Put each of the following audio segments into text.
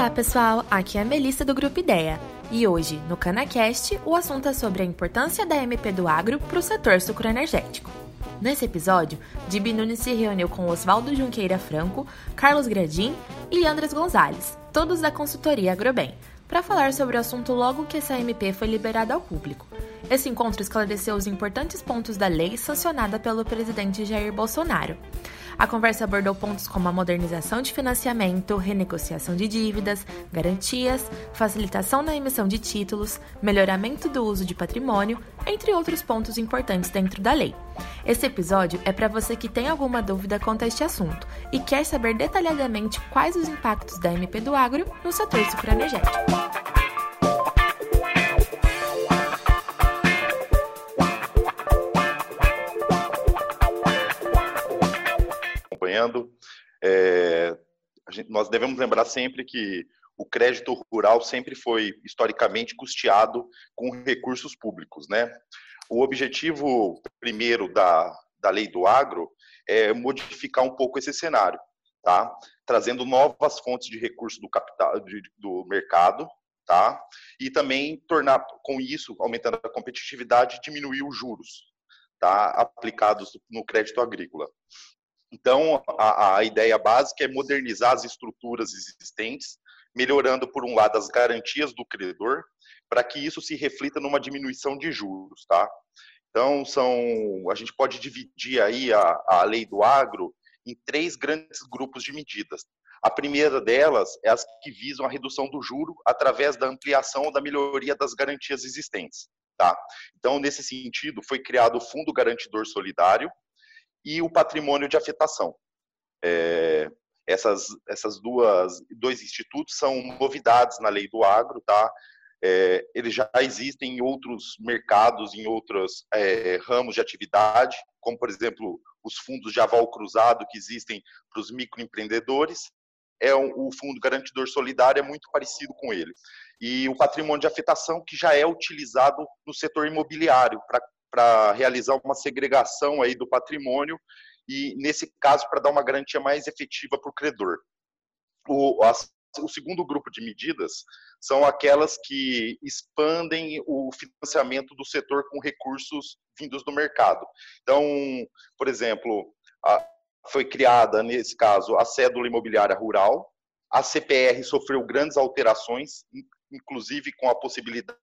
Olá pessoal, aqui é a Melissa do Grupo Ideia e hoje no CanaCast o assunto é sobre a importância da MP do agro para o setor sucroenergético. Nesse episódio, Dibi Nunes se reuniu com Oswaldo Junqueira Franco, Carlos Gradim e Andres Gonzalez, todos da consultoria Agrobem, para falar sobre o assunto logo que essa MP foi liberada ao público. Esse encontro esclareceu os importantes pontos da lei sancionada pelo presidente Jair Bolsonaro. A conversa abordou pontos como a modernização de financiamento, renegociação de dívidas, garantias, facilitação na emissão de títulos, melhoramento do uso de patrimônio, entre outros pontos importantes dentro da lei. Esse episódio é para você que tem alguma dúvida quanto a este assunto e quer saber detalhadamente quais os impactos da MP do agro no setor sucroenergético. É, gente, nós devemos lembrar sempre que o crédito rural sempre foi historicamente custeado com recursos públicos, né? O objetivo primeiro da, da lei do agro é modificar um pouco esse cenário, tá? Trazendo novas fontes de recurso do capital do mercado, tá? E também tornar com isso aumentando a competitividade, diminuir os juros, tá? Aplicados no crédito agrícola. Então, a, a ideia básica é modernizar as estruturas existentes, melhorando, por um lado, as garantias do credor, para que isso se reflita numa diminuição de juros, tá? Então, são, a gente pode dividir aí a, a lei do agro em três grandes grupos de medidas. A primeira delas é as que visam a redução do juro através da ampliação ou da melhoria das garantias existentes. Tá? Então, nesse sentido, foi criado o Fundo Garantidor Solidário, e o patrimônio de afetação. É, essas, essas duas dois institutos são novidades na lei do agro, tá? É, eles já existem em outros mercados, em outros é, ramos de atividade, como por exemplo os fundos de aval cruzado que existem para os microempreendedores. É um, o fundo garantidor solidário é muito parecido com ele. E o patrimônio de afetação que já é utilizado no setor imobiliário para para realizar uma segregação aí do patrimônio e, nesse caso, para dar uma garantia mais efetiva para o credor. O, segundo grupo de medidas são aquelas que expandem o financiamento do setor com recursos vindos do mercado. Então, por exemplo, foi criada, nesse caso, a cédula imobiliária rural, a CPR sofreu grandes alterações, inclusive com a possibilidade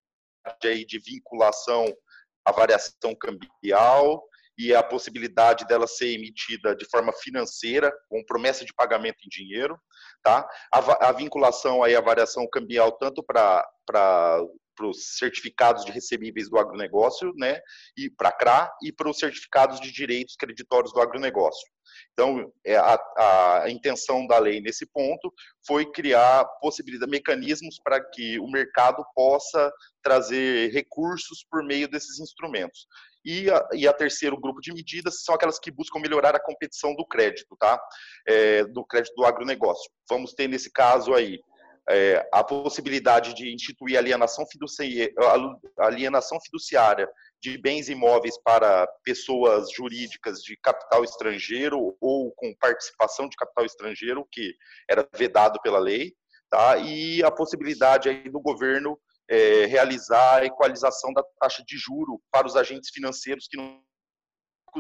aí de vinculação a variação cambial e a possibilidade dela ser emitida de forma financeira, com promessa de pagamento em dinheiro, tá? A, a vinculação aí à variação cambial tanto para para os certificados de recebíveis do agronegócio, né, e para CRA, e para os certificados de direitos creditórios do agronegócio. Então, é, a, a intenção da lei nesse ponto foi criar possibilidade, mecanismos para que o mercado possa trazer recursos por meio desses instrumentos. E a, e a, terceiro grupo de medidas são aquelas que buscam melhorar a competição do crédito, tá? É, do crédito do agronegócio. Vamos ter nesse caso aí é, a possibilidade de instituir alienação fiduciária, alienação fiduciária de bens imóveis para pessoas jurídicas de capital estrangeiro ou com participação de capital estrangeiro, que era vedado pela lei, tá? e a possibilidade aí do governo é, realizar a equalização da taxa de juro para os agentes financeiros que não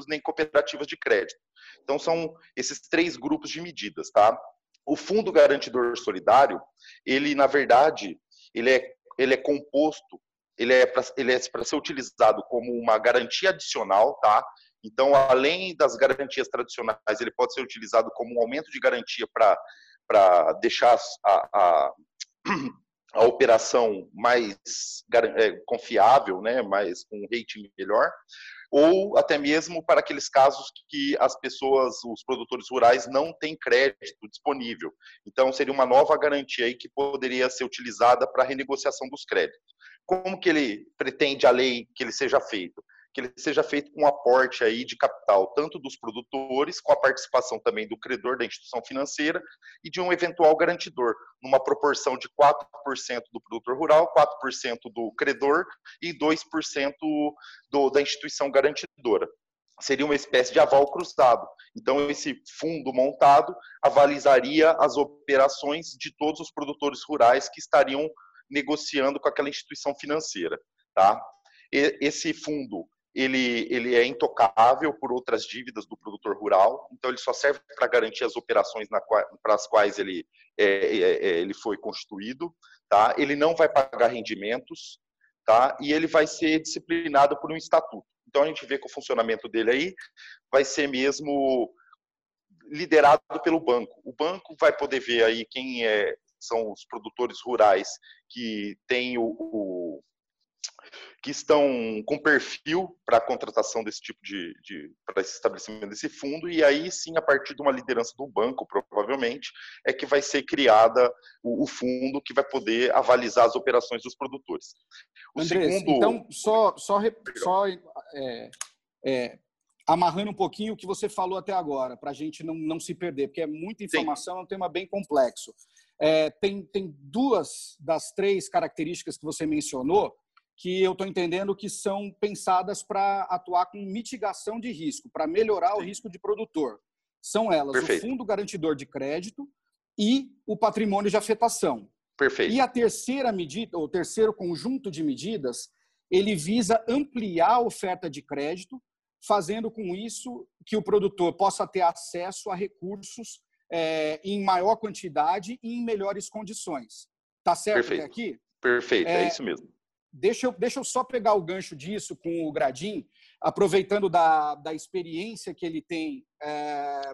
nem cooperativas de crédito. Então são esses três grupos de medidas, tá? O Fundo Garantidor Solidário, ele na verdade, ele é, ele é composto, ele é para é ser utilizado como uma garantia adicional, tá? Então, além das garantias tradicionais, ele pode ser utilizado como um aumento de garantia para deixar a, a, a, operação mais é, confiável, né, mais com um rating melhor ou até mesmo para aqueles casos que as pessoas, os produtores rurais, não têm crédito disponível. Então, seria uma nova garantia aí que poderia ser utilizada para a renegociação dos créditos. Como que ele pretende a lei que ele seja feito? Que ele seja feito com um aporte aí de capital, tanto dos produtores, com a participação também do credor da instituição financeira e de um eventual garantidor, numa proporção de 4% do produtor rural, 4% do credor e 2% do, da instituição garantidora. seria uma espécie de aval cruzado. Então, esse fundo montado avalizaria as operações de todos os produtores rurais que estariam negociando com aquela instituição financeira. Tá? esse fundo ele, ele é intocável por outras dívidas do produtor rural, então ele só serve para garantir as operações para as quais ele, é, é, é, ele foi constituído. Tá? Ele não vai pagar rendimentos tá? e ele vai ser disciplinado por um estatuto. Então a gente vê que o funcionamento dele aí vai ser mesmo liderado pelo banco. O banco vai poder ver aí quem é, são os produtores rurais que têm o, o que estão com perfil para a contratação desse tipo de, de para esse estabelecimento desse fundo e aí sim a partir de uma liderança do banco provavelmente é que vai ser criada o, o fundo que vai poder avalizar as operações dos produtores. O Andrés, segundo... então só só, só é, é, amarrando um pouquinho o que você falou até agora para a gente não, não se perder porque é muita informação sim. é um tema bem complexo. É, tem, tem duas das três características que você mencionou que eu estou entendendo que são pensadas para atuar com mitigação de risco, para melhorar Sim. o risco de produtor. São elas Perfeito. o fundo garantidor de crédito e o patrimônio de afetação. Perfeito. E a terceira medida, o terceiro conjunto de medidas, ele visa ampliar a oferta de crédito, fazendo com isso que o produtor possa ter acesso a recursos é, em maior quantidade e em melhores condições. Tá certo Perfeito. até aqui? Perfeito, é, é isso mesmo. Deixa eu, deixa eu só pegar o gancho disso com o Gradim, aproveitando da, da experiência que ele tem é,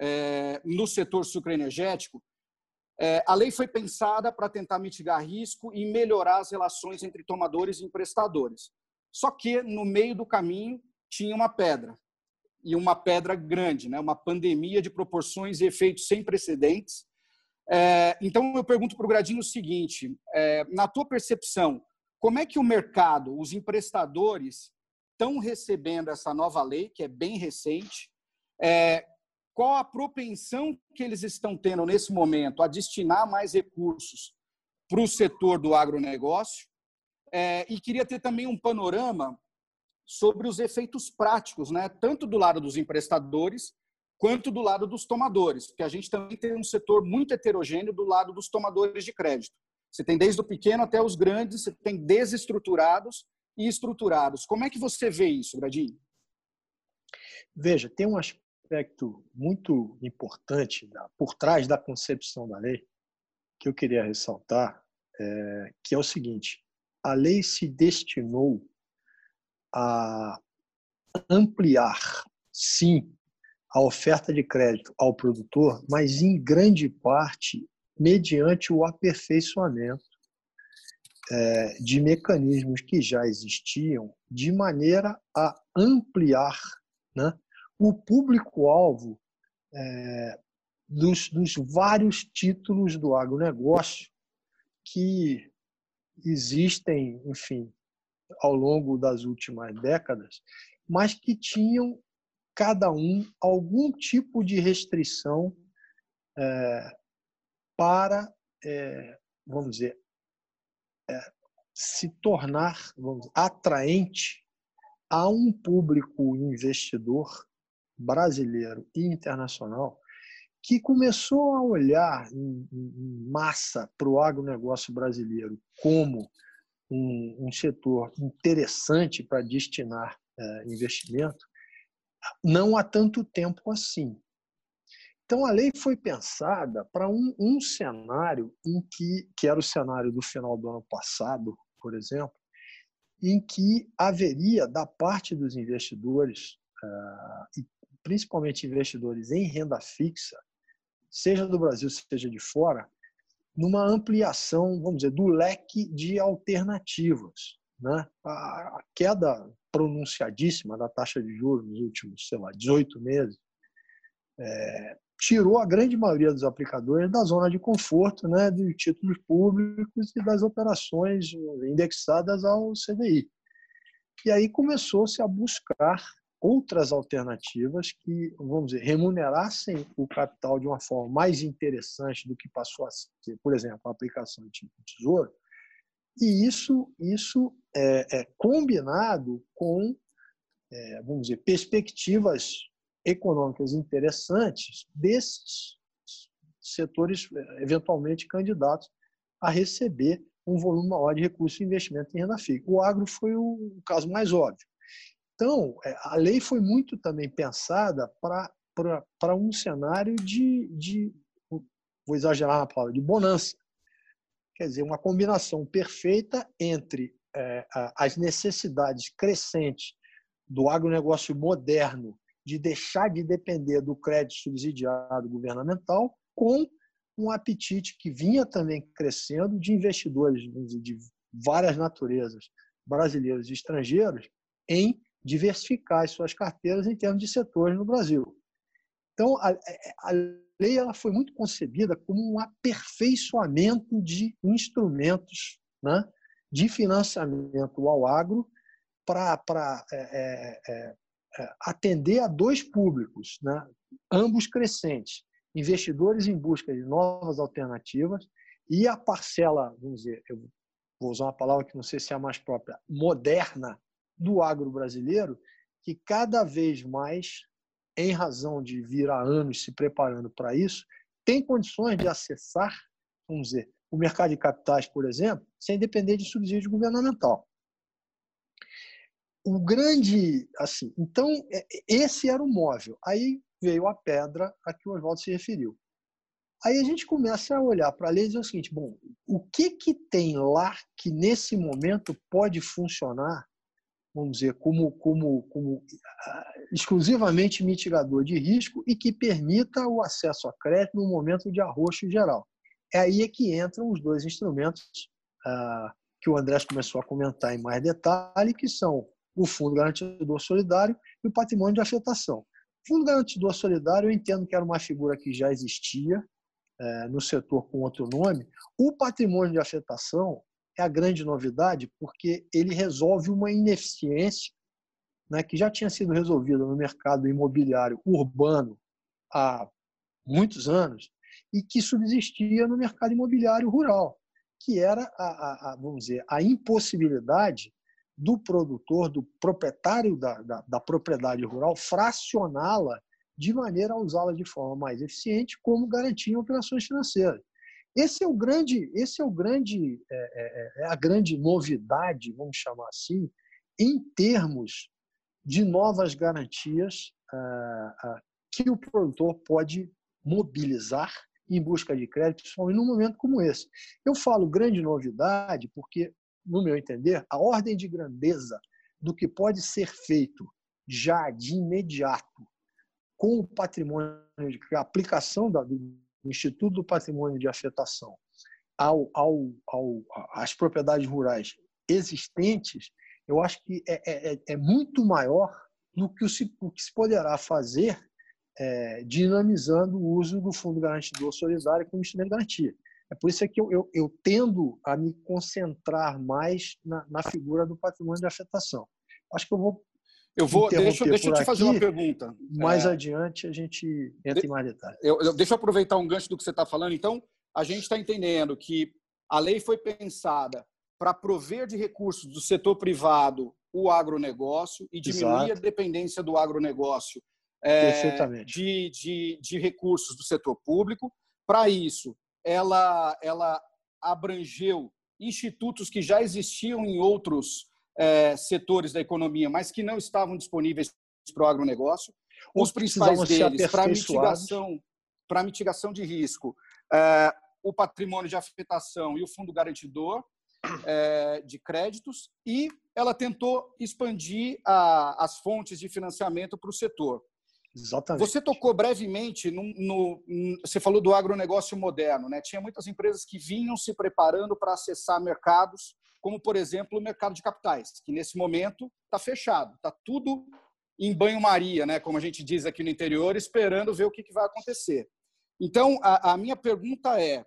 é, no setor sucroenergético. É, a lei foi pensada para tentar mitigar risco e melhorar as relações entre tomadores e emprestadores. Só que no meio do caminho tinha uma pedra, e uma pedra grande, né? uma pandemia de proporções e efeitos sem precedentes. É, então, eu pergunto para o Gradinho o seguinte: é, na tua percepção, como é que o mercado, os emprestadores, estão recebendo essa nova lei, que é bem recente? É, qual a propensão que eles estão tendo nesse momento a destinar mais recursos para o setor do agronegócio? É, e queria ter também um panorama sobre os efeitos práticos, né? tanto do lado dos emprestadores quanto do lado dos tomadores, porque a gente também tem um setor muito heterogêneo do lado dos tomadores de crédito. Você tem desde o pequeno até os grandes, você tem desestruturados e estruturados. Como é que você vê isso, Gradinho? Veja, tem um aspecto muito importante por trás da concepção da lei que eu queria ressaltar, é, que é o seguinte: a lei se destinou a ampliar, sim, a oferta de crédito ao produtor, mas em grande parte mediante o aperfeiçoamento é, de mecanismos que já existiam, de maneira a ampliar né, o público-alvo é, dos, dos vários títulos do agronegócio que existem, enfim, ao longo das últimas décadas, mas que tinham cada um algum tipo de restrição é, para, é, vamos dizer, é, se tornar vamos, atraente a um público investidor brasileiro e internacional que começou a olhar em, em massa para o agronegócio brasileiro como um, um setor interessante para destinar é, investimento, não há tanto tempo assim. Então, a lei foi pensada para um, um cenário em que, que era o cenário do final do ano passado, por exemplo, em que haveria, da parte dos investidores, uh, e principalmente investidores em renda fixa, seja do Brasil, seja de fora, numa ampliação, vamos dizer, do leque de alternativas. Né? A queda pronunciadíssima da taxa de juros nos últimos, sei lá, 18 meses, é, tirou a grande maioria dos aplicadores da zona de conforto né, de títulos públicos e das operações indexadas ao CDI. E aí começou-se a buscar outras alternativas que, vamos dizer, remunerassem o capital de uma forma mais interessante do que passou a ser, por exemplo, a aplicação de tipo tesouro. E isso, isso é, é combinado com é, vamos dizer, perspectivas econômicas interessantes desses setores é, eventualmente candidatos a receber um volume maior de recursos de investimento em renda fixa. O agro foi o caso mais óbvio. Então, é, a lei foi muito também pensada para um cenário de, de, vou exagerar na palavra, de bonança. Quer dizer, uma combinação perfeita entre é, as necessidades crescentes do agronegócio moderno de deixar de depender do crédito subsidiado governamental com um apetite que vinha também crescendo de investidores de várias naturezas, brasileiros e estrangeiros, em diversificar as suas carteiras em termos de setores no Brasil. Então, a, a lei ela foi muito concebida como um aperfeiçoamento de instrumentos né, de financiamento ao agro para atender a dois públicos, né, ambos crescentes, investidores em busca de novas alternativas e a parcela, vamos dizer, eu vou usar uma palavra que não sei se é a mais própria, moderna do agro brasileiro, que cada vez mais, em razão de vir há anos se preparando para isso, tem condições de acessar, vamos dizer, o mercado de capitais, por exemplo, sem depender de subsídio governamental. O grande, assim, então é, esse era o móvel. Aí veio a pedra a que o Oswaldo se referiu. Aí a gente começa a olhar para a lei e dizer o seguinte: bom, o que, que tem lá que nesse momento pode funcionar vamos dizer, como, como, como ah, exclusivamente mitigador de risco e que permita o acesso a crédito no momento de arroxo geral. É aí é que entram os dois instrumentos ah, que o Andrés começou a comentar em mais detalhe, que são o Fundo Garantidor Solidário e o Patrimônio de Afetação. O Fundo Garantidor Solidário, eu entendo que era uma figura que já existia eh, no setor com outro nome. O Patrimônio de Afetação é a grande novidade, porque ele resolve uma ineficiência né, que já tinha sido resolvida no mercado imobiliário urbano há muitos anos e que subsistia no mercado imobiliário rural, que era a, a, a vamos dizer, a impossibilidade do produtor, do proprietário da, da, da propriedade rural, fracioná-la de maneira a usá-la de forma mais eficiente, como garantia operações financeiras. Esse é o grande, esse é o grande, é, é, é, é a grande novidade, vamos chamar assim, em termos de novas garantias ah, ah, que o produtor pode mobilizar em busca de crédito, principalmente num momento como esse. Eu falo grande novidade porque, no meu entender, a ordem de grandeza do que pode ser feito já de imediato com o patrimônio, a aplicação da, Instituto do Patrimônio de Afetação ao, ao, ao, às propriedades rurais existentes, eu acho que é, é, é muito maior do que, se, o que se poderá fazer é, dinamizando o uso do Fundo Garantidor Solidário como instrumento de garantia. É por isso que eu, eu, eu tendo a me concentrar mais na, na, figura do patrimônio de afetação. Acho que eu vou eu vou, deixa, deixa eu te fazer uma pergunta. Mais é, adiante a gente entra de, em mais detalhes. Eu, eu, deixa eu aproveitar um gancho do que você está falando. Então, a gente está entendendo que a lei foi pensada para prover de recursos do setor privado o agronegócio e diminuir Exato. a dependência do agronegócio é, de, de, de recursos do setor público. Para isso, ela, ela abrangeu institutos que já existiam em outros é, setores da economia, mas que não estavam disponíveis para o agronegócio. Os principais deles, para mitigação, para mitigação de risco, é, o patrimônio de afetação e o fundo garantidor é, de créditos, e ela tentou expandir a, as fontes de financiamento para o setor. Exatamente. Você tocou brevemente no, no, você falou do agronegócio moderno, né? Tinha muitas empresas que vinham se preparando para acessar mercados como, por exemplo, o mercado de capitais, que nesse momento está fechado, está tudo em banho-maria, né, como a gente diz aqui no interior, esperando ver o que, que vai acontecer. Então, a, a minha pergunta é,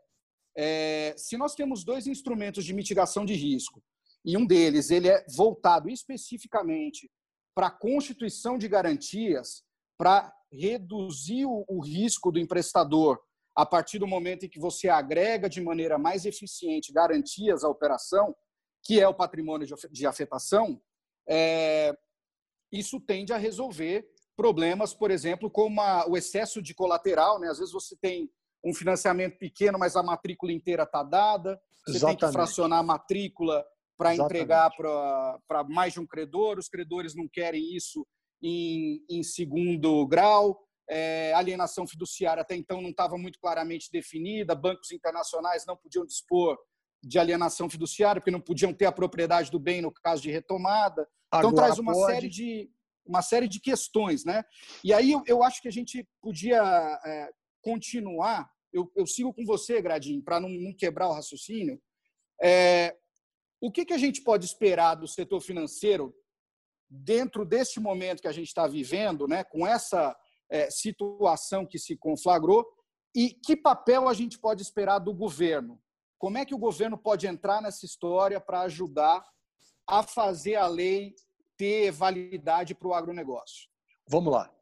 é, se nós temos dois instrumentos de mitigação de risco, e um deles ele é voltado especificamente para a constituição de garantias, para reduzir o, risco do emprestador a partir do momento em que você agrega de maneira mais eficiente garantias à operação, que é o patrimônio de afetação, é, isso tende a resolver problemas, por exemplo, como a, o excesso de colateral. Né? Às vezes você tem um financiamento pequeno, mas a matrícula inteira está dada. Você Exatamente. tem que fracionar a matrícula para entregar para mais de um credor. Os credores não querem isso em, em segundo grau. É, alienação fiduciária até então não estava muito claramente definida. Bancos internacionais não podiam dispor de alienação fiduciária, porque não podiam ter a propriedade do bem no caso de retomada. Então Agora traz uma pode. série de uma série de questões, né? E aí eu, eu acho que a gente podia é, continuar. Eu, eu, sigo com você, Gradinho, para não, não, quebrar o raciocínio. É, o que, que a gente pode esperar do setor financeiro dentro deste momento que a gente está vivendo, né? Com essa é, situação que se conflagrou e que papel a gente pode esperar do governo? Como é que o governo pode entrar nessa história para ajudar a fazer a lei ter validade para o agronegócio? Vamos lá.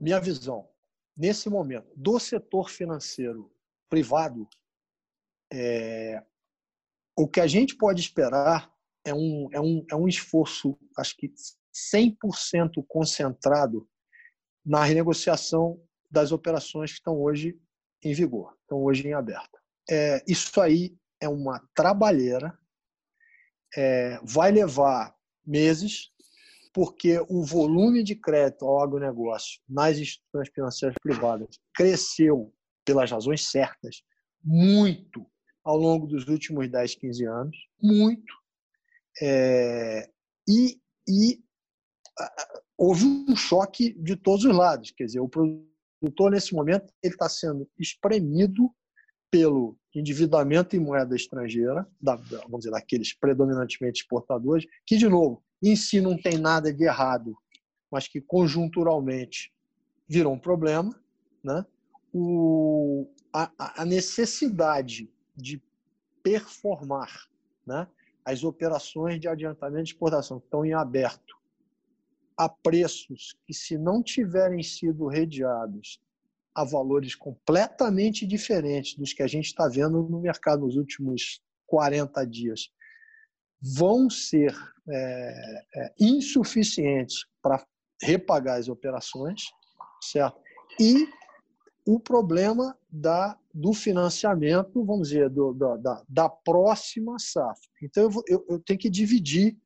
Minha visão, nesse momento, do setor financeiro privado, é, o que a gente pode esperar é um, é um, é um esforço, acho que 100% concentrado na renegociação das operações que estão hoje em vigor, estão hoje em aberto. É, isso aí é uma trabalheira, é, vai levar meses, porque o volume de crédito ao agronegócio nas instituições financeiras privadas cresceu, pelas razões certas, muito ao longo dos últimos 10, 15 anos, muito. É, e, e houve um choque de todos os lados. Quer dizer, o produtor, nesse momento, ele está sendo espremido pelo endividamento em moeda estrangeira, da, vamos dizer, daqueles predominantemente exportadores, que, de novo, em si não tem nada de errado, mas que conjunturalmente virou um problema, né? o, a, a necessidade de performar né? As operações de adiantamento de exportação que estão em aberto a preços que, se não tiverem sido redeados a valores completamente diferentes dos que a gente está vendo no mercado nos últimos 40 dias, vão ser é, é, insuficientes para repagar as operações, certo? E o problema da, do financiamento, vamos dizer, do, da, da próxima safra. Então, eu, vou, eu, eu tenho que dividir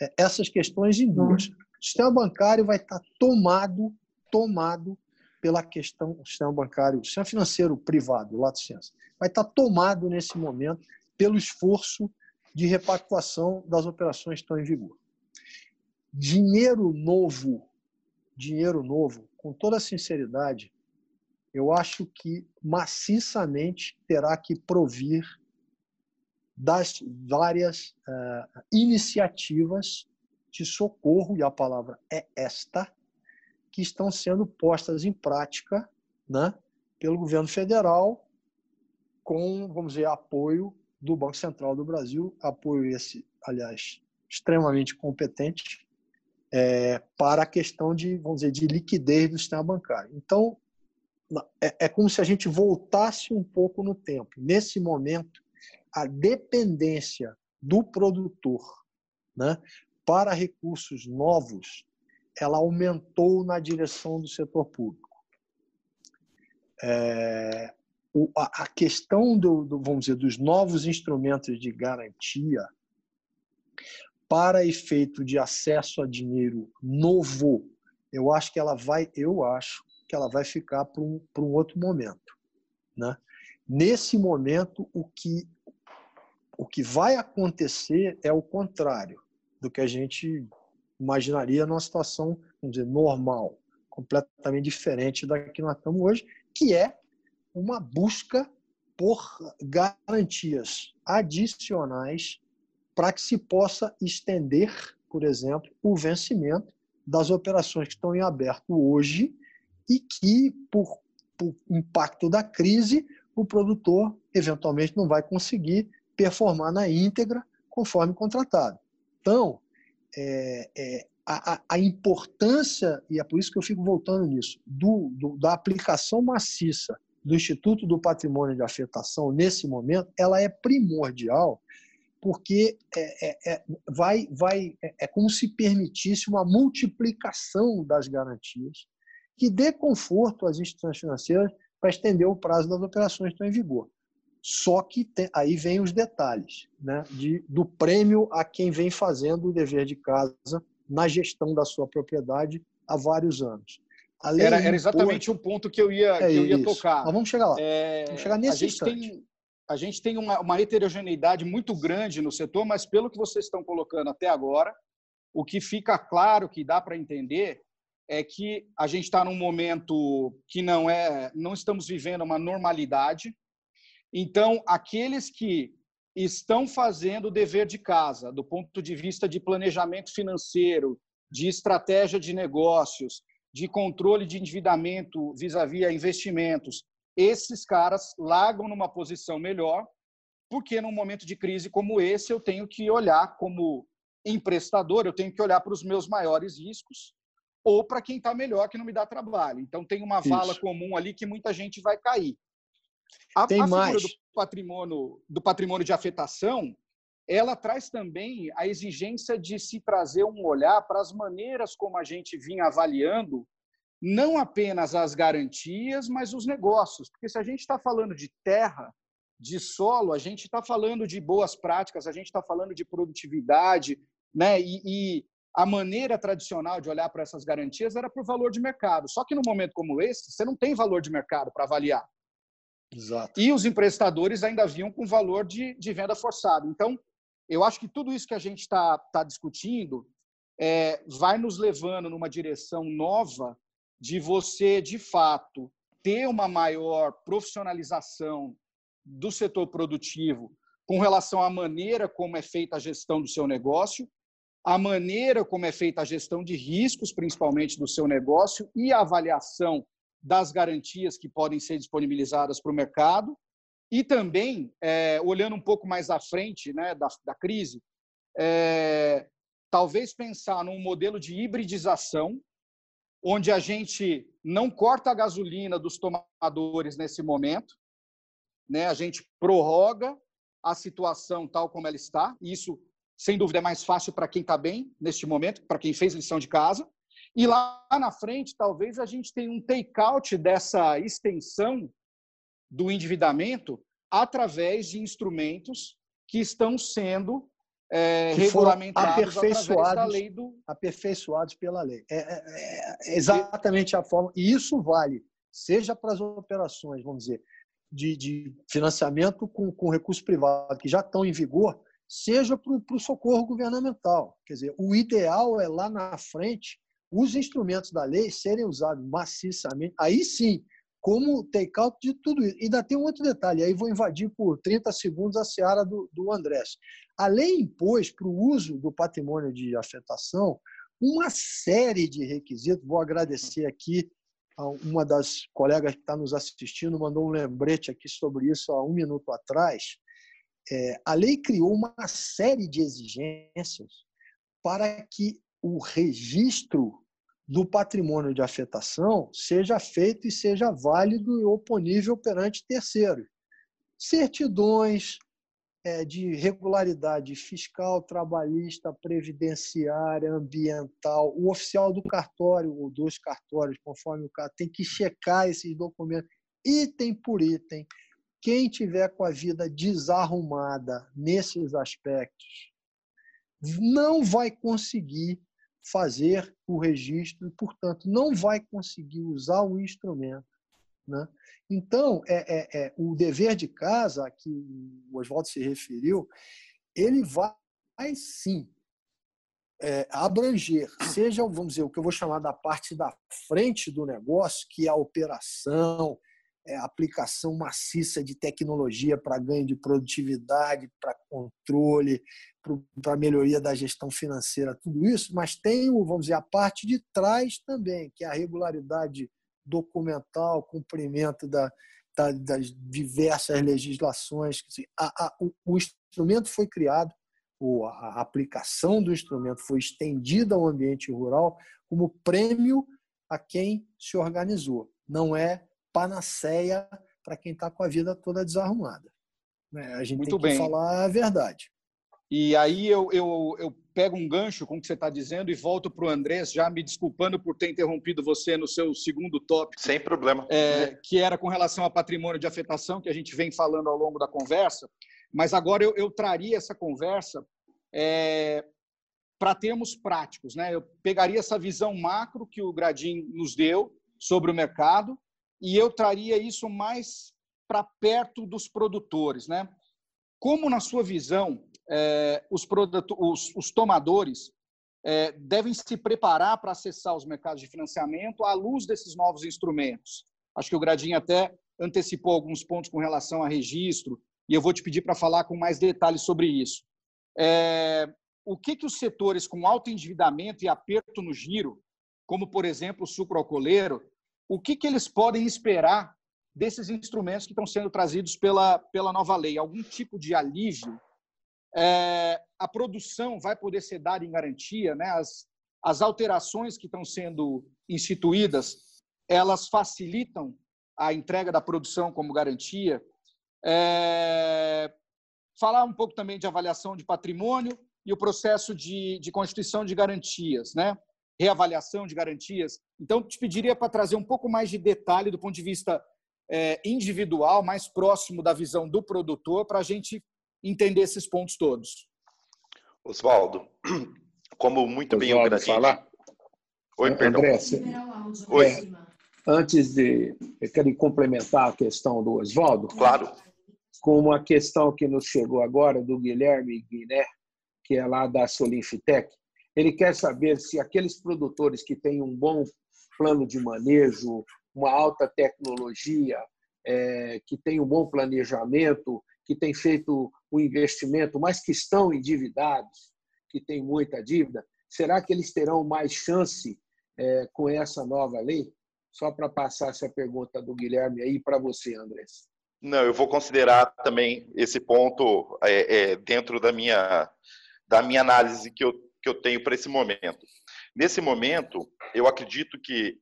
é, essas questões em duas. O sistema bancário vai estar tomado, tomado pela questão, o sistema bancário, o sistema financeiro privado, o lato senso, vai estar tomado nesse momento pelo esforço de repactuação das operações que estão em vigor. Dinheiro novo, dinheiro novo, com toda sinceridade, eu acho que maciçamente terá que provir das várias uh, iniciativas de socorro, e a palavra é esta, que estão sendo postas em prática né, pelo governo federal, com, vamos dizer, apoio do Banco Central do Brasil, apoio esse, aliás, extremamente competente, é, para a questão de, vamos dizer, de liquidez do sistema bancário. Então, é, é como se a gente voltasse um pouco no tempo. Nesse momento, a dependência do produtor né, para recursos novos, ela aumentou na direção do setor público. É, o, a, a, questão do, do, vamos dizer, dos novos instrumentos de garantia para efeito de acesso a dinheiro novo, eu acho que ela vai, eu acho que ela vai ficar para um, um outro momento, né? Nesse momento, o que o que vai acontecer é o contrário do que a gente imaginaria numa situação, vamos dizer, normal, completamente diferente da que nós estamos hoje, que é uma busca por garantias adicionais para que se possa estender, por exemplo, o vencimento das operações que estão em aberto hoje e que, por, por impacto da crise, o produtor eventualmente não vai conseguir performar na íntegra conforme contratado. Então, é, é, a, a, importância, e é por isso que eu fico voltando nisso, do, do, da aplicação maciça do Instituto do Patrimônio de Afetação nesse momento, ela é primordial porque é, é, é, vai, vai, é, é como se permitisse uma multiplicação das garantias que dê conforto às instituições financeiras para estender o prazo das operações que estão em vigor. Só que tem, aí vem os detalhes né, de, do prêmio a quem vem fazendo o dever de casa na gestão da sua propriedade há vários anos. Era, era, exatamente o um ponto que eu ia, é que eu ia tocar. Mas vamos chegar lá. É, vamos chegar nesse a gente instante. Tem, a gente tem uma, uma heterogeneidade muito grande no setor, mas pelo que vocês estão colocando até agora, o que fica claro, que dá para entender, é que a gente está num momento que não é, não estamos vivendo uma normalidade. Então, aqueles que estão fazendo o dever de casa, do ponto de vista de planejamento financeiro, de estratégia de negócios, de controle de endividamento vis-à-vis -vis investimentos, esses caras largam numa posição melhor, porque num momento de crise como esse eu tenho que olhar como emprestador, eu tenho que olhar para os meus maiores riscos ou para quem está melhor que não me dá trabalho. Então tem uma vala Isso. comum ali que muita gente vai cair. A, tem a mais. do patrimônio, do patrimônio de afetação, ela traz também a exigência de se trazer um olhar para as maneiras como a gente vinha avaliando não apenas as garantias, mas os negócios. Porque se a gente está falando de terra, de solo, a gente está falando de boas práticas, a gente está falando de produtividade, né? E, e, a maneira tradicional de olhar para essas garantias era por valor de mercado. Só que no momento como esse, você não tem valor de mercado para avaliar. Exato. E os emprestadores ainda vinham com valor de, de venda forçado. Então, eu acho que tudo isso que a gente está tá discutindo é, vai nos levando numa direção nova de você, de fato, ter uma maior profissionalização do setor produtivo com relação à maneira como é feita a gestão do seu negócio, a maneira como é feita a gestão de riscos, principalmente do seu negócio, e a avaliação das garantias que podem ser disponibilizadas para o mercado, e também, é, olhando um pouco mais à frente né, da, da crise, é, talvez pensar num modelo de hibridização onde a gente não corta a gasolina dos tomadores nesse momento, né? A gente prorroga a situação tal como ela está. Isso, sem dúvida, é mais fácil para quem está bem neste momento, para quem fez lição de casa. E lá na frente, talvez a gente tenha um take-out dessa extensão do endividamento através de instrumentos que estão sendo é, que regulamentados aperfeiçoados, da lei do... aperfeiçoados pela lei. É, é, é, exatamente a forma. E isso vale, seja para as operações, vamos dizer, de, de financiamento com, com recurso privado, que já estão em vigor, seja para o socorro governamental. Quer dizer, o ideal é lá na frente os instrumentos da lei serem usados maciçamente. Aí sim, como take-out de tudo isso. E ainda tem um outro detalhe, aí vou invadir por 30 segundos a seara do, do Andrés. A lei impôs para o uso do patrimônio de afetação uma série de requisitos. Vou agradecer aqui a uma das colegas que está nos assistindo, mandou um lembrete aqui sobre isso há um minuto atrás. É, a lei criou uma série de exigências para que o registro do patrimônio de afetação seja feito e seja válido e oponível perante terceiros. Certidões é, de regularidade fiscal, trabalhista, previdenciária, ambiental, o oficial do cartório ou dos cartórios, conforme o caso, tem que checar esses documentos, item por item. Quem tiver com a vida desarrumada nesses aspectos não vai conseguir fazer o registro e, portanto, não vai conseguir usar o instrumento. Né? Então, é, é, é, o dever de casa, a que o Oswaldo se referiu, ele vai, sim é, abranger, seja, vamos dizer, o que eu vou chamar da parte da frente do negócio, que é a operação, é, aplicação maciça de tecnologia para ganho de produtividade, para controle, para melhoria da gestão financeira, tudo isso, mas tem, vamos dizer, a parte de trás também, que é a regularidade documental, cumprimento da, da, das diversas legislações. A, a, o, o, instrumento foi criado, ou a aplicação do instrumento foi estendida ao ambiente rural como prêmio a quem se organizou. Não é panaceia para quem está com a vida toda desarrumada. Né? A gente Muito tem que bem. falar a verdade. E aí eu, eu, eu pego um gancho com o que você está dizendo e volto para o Andrés, já me desculpando por ter interrompido você no seu segundo tópico. Sem problema. É, que era com relação ao patrimônio de afetação, que a gente vem falando ao longo da conversa. Mas agora eu, eu traria essa conversa é, para termos práticos. Né? Eu pegaria essa visão macro que o Gradin nos deu sobre o mercado e eu traria isso mais para perto dos produtores. Né? Como, na sua visão, é, os, os, os, tomadores é, devem se preparar para acessar os mercados de financiamento à luz desses novos instrumentos. Acho que o Gradinho até antecipou alguns pontos com relação a registro, e eu vou te pedir para falar com mais detalhes sobre isso. É, o que, que os setores com alto endividamento e aperto no giro, como, por exemplo, o sucro alcooleiro, o que, que eles podem esperar desses instrumentos que estão sendo trazidos pela, pela nova lei? Algum tipo de alívio é, a produção vai poder ser dada em garantia, né? as, as alterações que estão sendo instituídas, elas facilitam a entrega da produção como garantia. É, falar um pouco também de avaliação de patrimônio e o processo de, de constituição de garantias, né? Reavaliação de garantias. Então, te pediria para trazer um pouco mais de detalhe do ponto de vista é, individual, mais próximo da visão do produtor, para a gente entender esses pontos todos. Oswaldo, como muito Oswaldo, bem o Gradini... falar? Oi, perdão. André, Oi. É, antes de... Eu quero complementar a questão do Oswaldo. Claro. Com uma questão que nos chegou agora do Guilherme Guiné, que é lá da Solinfitec. Ele quer saber se aqueles produtores que têm um bom plano de manejo, uma alta tecnologia, é, que tem um bom planejamento, que têm feito o investimento, mas que estão endividados, que têm muita dívida, será que eles terão mais chance é, com essa nova lei? Só para passar essa pergunta do Guilherme aí para você, Andrés. Não, eu vou considerar também esse ponto é, é, dentro da minha, da minha análise que eu, que eu tenho para esse momento. Nesse momento, eu acredito que,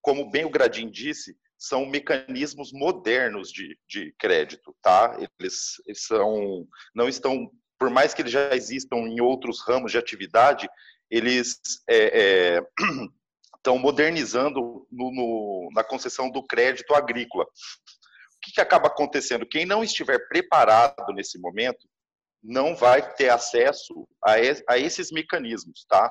como bem o Gradim disse, são mecanismos modernos de, de crédito, tá? Eles, eles, são, não estão, por mais que eles já existam em outros ramos de atividade, eles é, é, estão modernizando no, no, na concessão do crédito agrícola. O que, que acaba acontecendo? Quem não estiver preparado nesse momento não vai ter acesso a, a esses mecanismos, tá?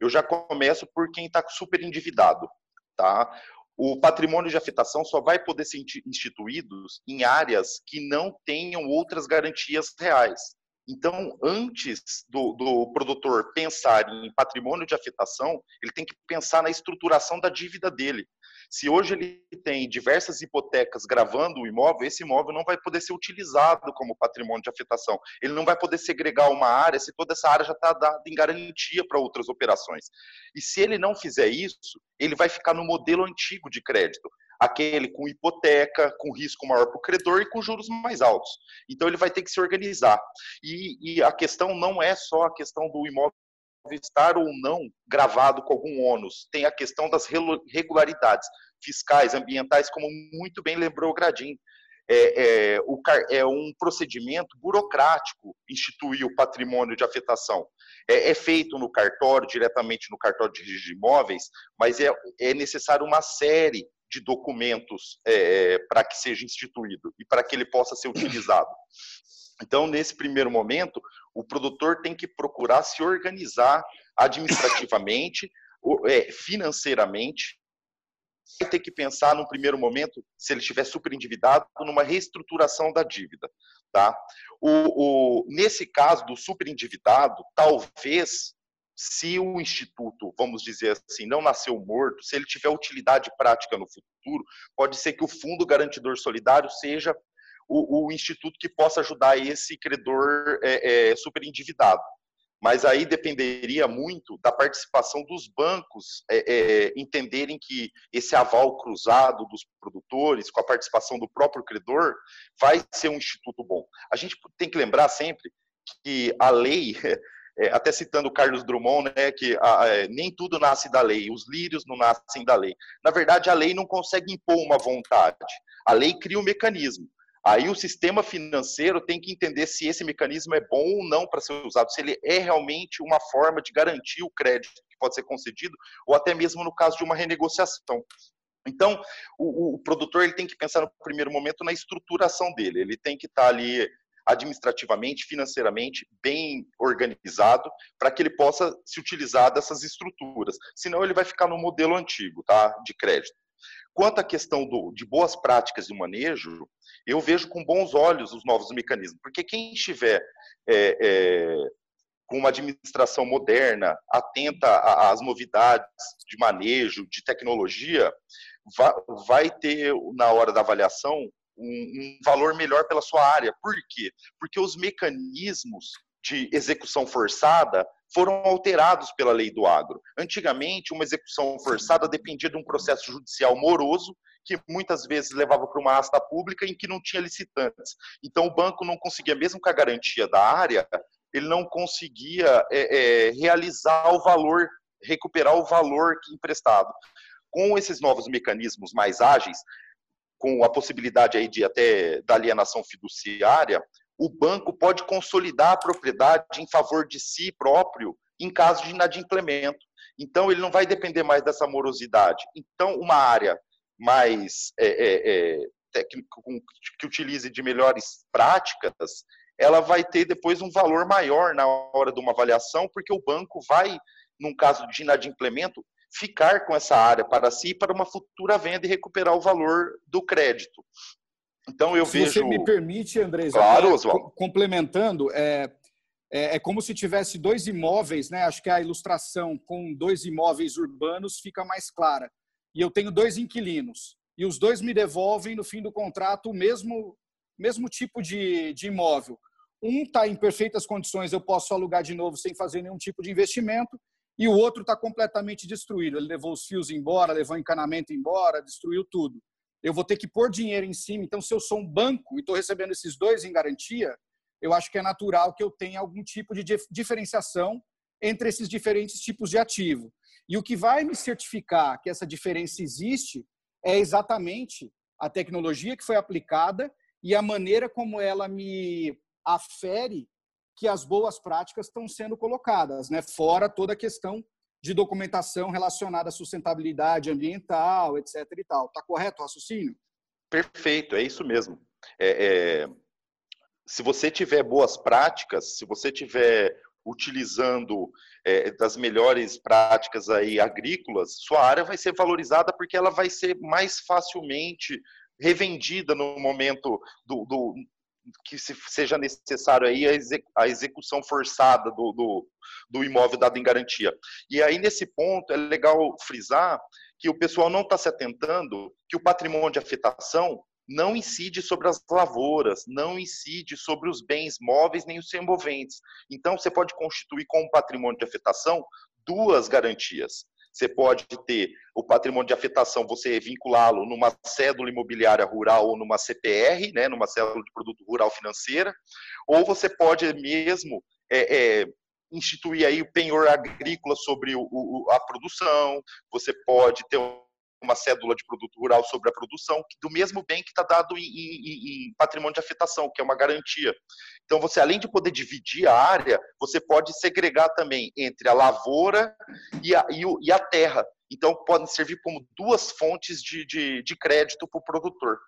Eu já começo por quem está super endividado, tá? o patrimônio de afetação só vai poder ser instituído em áreas que não tenham outras garantias reais. Então, antes do, do, produtor pensar em patrimônio de afetação, ele tem que pensar na estruturação da dívida dele. Se hoje ele tem diversas hipotecas gravando o imóvel, esse imóvel não vai poder ser utilizado como patrimônio de afetação. Ele não vai poder segregar uma área se toda essa área já está dada em garantia para outras operações. E se ele não fizer isso, ele vai ficar no modelo antigo de crédito aquele com hipoteca, com risco maior para o credor e com juros mais altos. Então ele vai ter que se organizar. E, e, a questão não é só a questão do imóvel estar ou não gravado com algum ônus. Tem a questão das regularidades fiscais, ambientais, como muito bem lembrou o Gradim. É, é, o, é, um procedimento burocrático instituir o patrimônio de afetação. É, é feito no cartório, diretamente no cartório de de imóveis, mas é, é necessário uma série de documentos é, para que seja instituído e para que ele possa ser utilizado. Então, nesse primeiro momento, o produtor tem que procurar se organizar administrativamente, é, financeiramente, vai ter que pensar, num primeiro momento, se ele estiver super endividado, numa reestruturação da dívida. Tá? O, o, nesse caso do super endividado, talvez, se o instituto, vamos dizer assim, não nasceu morto, se ele tiver utilidade prática no futuro, pode ser que o Fundo Garantidor Solidário seja o, o instituto que possa ajudar esse credor é, é. Mas aí dependeria muito da participação dos bancos é, é, entenderem que esse aval cruzado dos produtores, com a participação do próprio credor, vai ser um instituto bom. A gente tem que lembrar sempre que a lei, é, até citando Carlos Drummond, né, que a, é, nem tudo nasce da lei, os lírios não nascem da lei. Na verdade, a lei não consegue impor uma vontade, a lei cria um mecanismo. Aí o sistema financeiro tem que entender se esse mecanismo é bom ou não para ser usado, se ele é realmente uma forma de garantir o crédito que pode ser concedido, ou até mesmo no caso de uma renegociação. Então, o, o, produtor ele tem que pensar no primeiro momento na estruturação dele. Ele tem que estar tá ali administrativamente, financeiramente bem organizado para que ele possa se utilizar dessas estruturas. Senão ele vai ficar no modelo antigo, tá, de crédito. Quanto à questão do, de boas práticas de manejo, eu vejo com bons olhos os novos mecanismos, porque quem estiver é, é, com uma administração moderna, atenta às novidades de manejo, de tecnologia, vai ter, na hora da avaliação, um, valor melhor pela sua área. Por quê? Porque os mecanismos de execução forçada foram alterados pela lei do agro. Antigamente, uma execução forçada dependia de um processo judicial moroso, que muitas vezes levava para uma asta pública em que não tinha licitantes. Então, o banco não conseguia, mesmo com a garantia da área, ele não conseguia é, é, realizar o valor, recuperar o valor emprestado. Com esses novos mecanismos mais ágeis, com a possibilidade aí de até da alienação fiduciária, o banco pode consolidar a propriedade em favor de si próprio em caso de inadimplemento. Então, ele não vai depender mais dessa morosidade. Então, uma área mais é, é, é, que utilize de melhores práticas, ela vai ter depois um valor maior na hora de uma avaliação, porque o banco vai, num caso de inadimplemento, ficar com essa área para si para uma futura venda e recuperar o valor do crédito. Então eu Se vejo. Se você me permite, Andrés, claro, Oswaldo. complementando, é, é, é, como se tivesse dois imóveis, né? Acho que a ilustração com dois imóveis urbanos fica mais clara. E eu tenho dois inquilinos e os dois me devolvem no fim do contrato o mesmo mesmo tipo de, de imóvel. Um está em perfeitas condições, eu posso alugar de novo sem fazer nenhum tipo de investimento e o outro está completamente destruído. Ele levou os fios embora, levou o encanamento embora, destruiu tudo. Eu vou ter que pôr dinheiro em cima. Então, se eu sou um banco e estou recebendo esses dois em garantia, eu acho que é natural que eu tenha algum tipo de diferenciação entre esses diferentes tipos de ativo. E o que vai me certificar que essa diferença existe é exatamente a tecnologia que foi aplicada e a maneira como ela me afere que as boas práticas estão sendo colocadas, né? fora toda a questão de documentação relacionada à sustentabilidade ambiental, etc. e tal. Está correto o raciocínio? Perfeito, é isso mesmo. É, é, se você tiver boas práticas, se você tiver utilizando é, das melhores práticas aí agrícolas, sua área vai ser valorizada porque ela vai ser mais facilmente revendida no momento do, do, que se seja necessário aí a execução forçada do, do, do imóvel dado em garantia. E aí, nesse ponto, é legal frisar que o pessoal não está se atentando que o patrimônio de afetação não incide sobre as lavouras, não incide sobre os bens móveis nem os semoventes. Então, você pode constituir como patrimônio de afetação duas garantias. Você pode ter o patrimônio de afetação, você vinculá-lo numa cédula imobiliária rural ou numa CPR, né, numa cédula de produto rural financeira, ou você pode mesmo é, é, instituir aí o penhor agrícola sobre o, o, a produção, você pode ter uma cédula de produto rural sobre a produção, do mesmo bem que está dado em, em, em, patrimônio de afetação, que é uma garantia. Então, você, além de poder dividir a área, você pode segregar também entre a lavoura e a, e, o, e a terra. Então, podem servir como duas fontes de, de, de crédito para o produtor.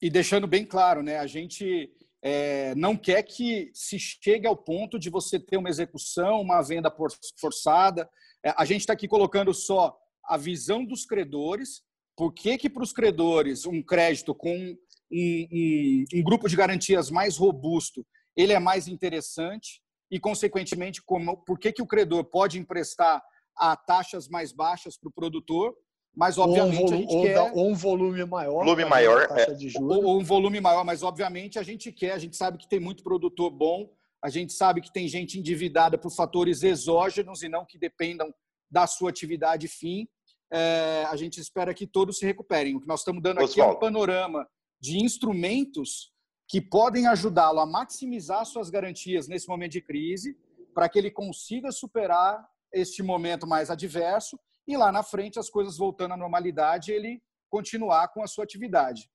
E deixando bem claro, né, a gente é, não quer que se chegue ao ponto de você ter uma execução, uma venda forçada. É, a gente está aqui colocando só a visão dos credores, por que, que para os credores um crédito com um, um, um, grupo de garantias mais robusto ele é mais interessante? E, consequentemente, como, por que, que o credor pode emprestar a taxas mais baixas para o produtor, mas obviamente ou um, a gente quer ou um volume maior, volume maior, é. ou, ou um volume maior, mas obviamente a gente quer, a gente sabe que tem muito produtor bom, a gente sabe que tem gente endividada por fatores exógenos e não que dependam da sua atividade fim é, a gente espera que todos se recuperem. O que nós estamos dando aqui Osvaldo. é um panorama de instrumentos que podem ajudá-lo a maximizar suas garantias nesse momento de crise, para que ele consiga superar este momento mais adverso e lá na frente as coisas voltando à normalidade, ele continuar com a sua atividade.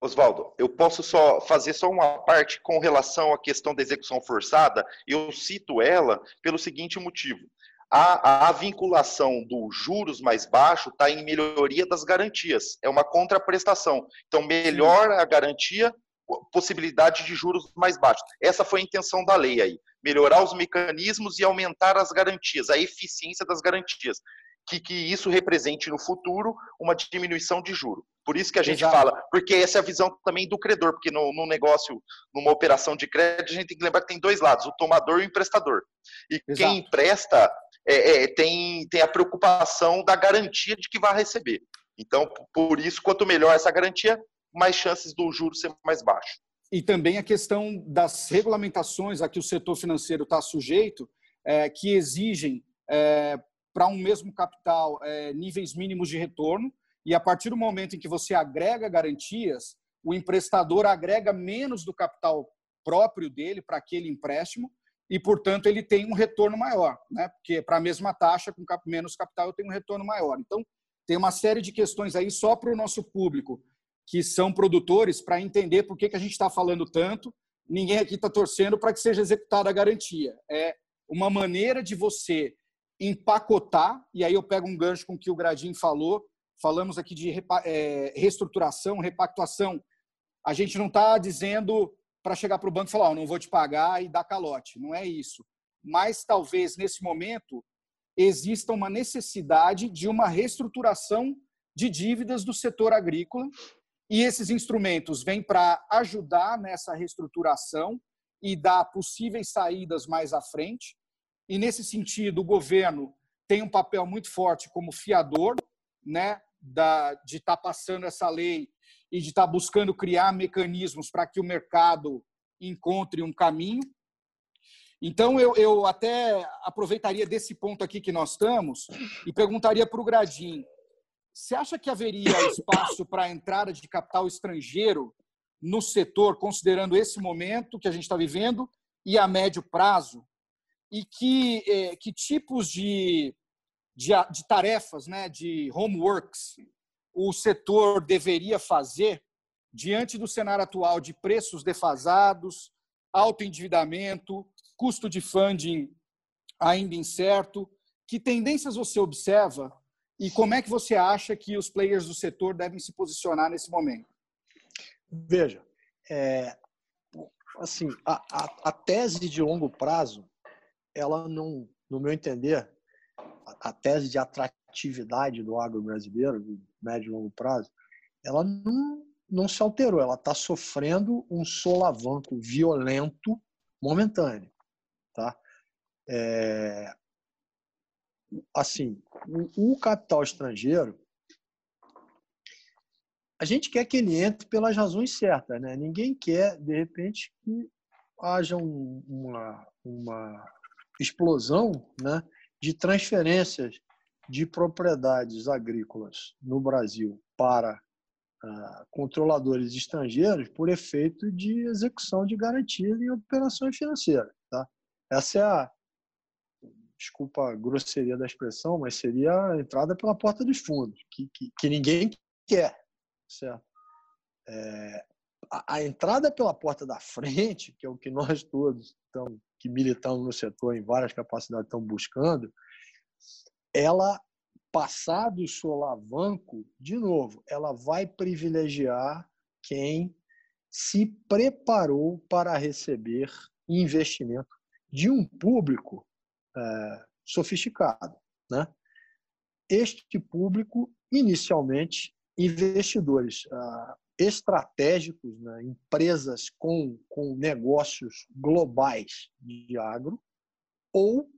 Oswaldo, eu posso só fazer só uma parte com relação à questão da execução forçada. Eu cito ela pelo seguinte motivo: a, a vinculação dos juros mais baixo está em melhoria das garantias, é uma contraprestação. Então, melhora a garantia, possibilidade de juros mais baixos. Essa foi a intenção da lei aí: melhorar os mecanismos e aumentar as garantias, a eficiência das garantias que, que isso represente no futuro uma diminuição de juro. Por isso que a gente Exato. fala, porque essa é a visão também do credor, porque no, no, negócio, numa operação de crédito, a gente tem que lembrar que tem dois lados, o tomador e o emprestador. E Exato. quem empresta é, é, tem, tem a preocupação da garantia de que vai receber. Então, por isso, quanto melhor essa garantia, mais chances do juro ser mais baixo. E também a questão das regulamentações a que o setor financeiro está sujeito, é, que exigem é, para um mesmo capital é, níveis mínimos de retorno, e a partir do momento em que você agrega garantias, o emprestador agrega menos do capital próprio dele para aquele empréstimo e, portanto, ele tem um retorno maior, né? porque para a mesma taxa, com menos capital, eu tenho um retorno maior. Então, tem uma série de questões aí só para o nosso público, que são produtores, para entender por que, que a gente está falando tanto. Ninguém aqui está torcendo para que seja executada a garantia. É uma maneira de você empacotar, e aí eu pego um gancho com o que o Gradin falou, falamos aqui de é, reestruturação, repactuação. A gente não está dizendo para chegar para o banco e falar, oh, não vou te pagar e dar calote. Não é isso. Mas talvez nesse momento exista uma necessidade de uma reestruturação de dívidas do setor agrícola e esses instrumentos vêm para ajudar nessa reestruturação e dar possíveis saídas mais à frente. E, nesse sentido, o governo tem um papel muito forte como fiador né, da, de estar tá passando essa lei e de estar tá buscando criar mecanismos para que o mercado encontre um caminho. Então, eu, eu até aproveitaria desse ponto aqui que nós estamos e perguntaria para o Gradim: você acha que haveria espaço para a entrada de capital estrangeiro no setor, considerando esse momento que a gente está vivendo e a médio prazo? e que, é, que tipos de, de, de tarefas, né, de homeworks, o setor deveria fazer diante do cenário atual de preços defasados, alto endividamento, custo de funding ainda incerto? Que tendências você observa e como é que você acha que os players do setor devem se posicionar nesse momento? Veja, é, assim, a, a, a, tese de longo prazo ela não, no meu entender, a tese de atratividade do agro brasileiro, médio e longo prazo, ela não, não se alterou. Ela está sofrendo um solavanco violento momentâneo. Tá? É, assim, o, o capital estrangeiro, a gente quer que ele entre pelas razões certas. Né? Ninguém quer, de repente, que haja um, uma, uma explosão né, de transferências de propriedades agrícolas no Brasil para uh, controladores estrangeiros por efeito de execução de garantias em operações financeiras. Tá? Essa é a, desculpa a grosseria da expressão, mas seria a entrada pela porta dos fundos, que, que, que ninguém quer. Certo? É, a, a, entrada pela porta da frente, que é o que nós todos estamos que militamos no setor em várias capacidades estão buscando, ela, passado o solavanco, de novo, ela vai privilegiar quem se preparou para receber investimento de um público é, sofisticado. Né? Este público, inicialmente, investidores ah, estratégicos, né, empresas com, com negócios globais de agro, ou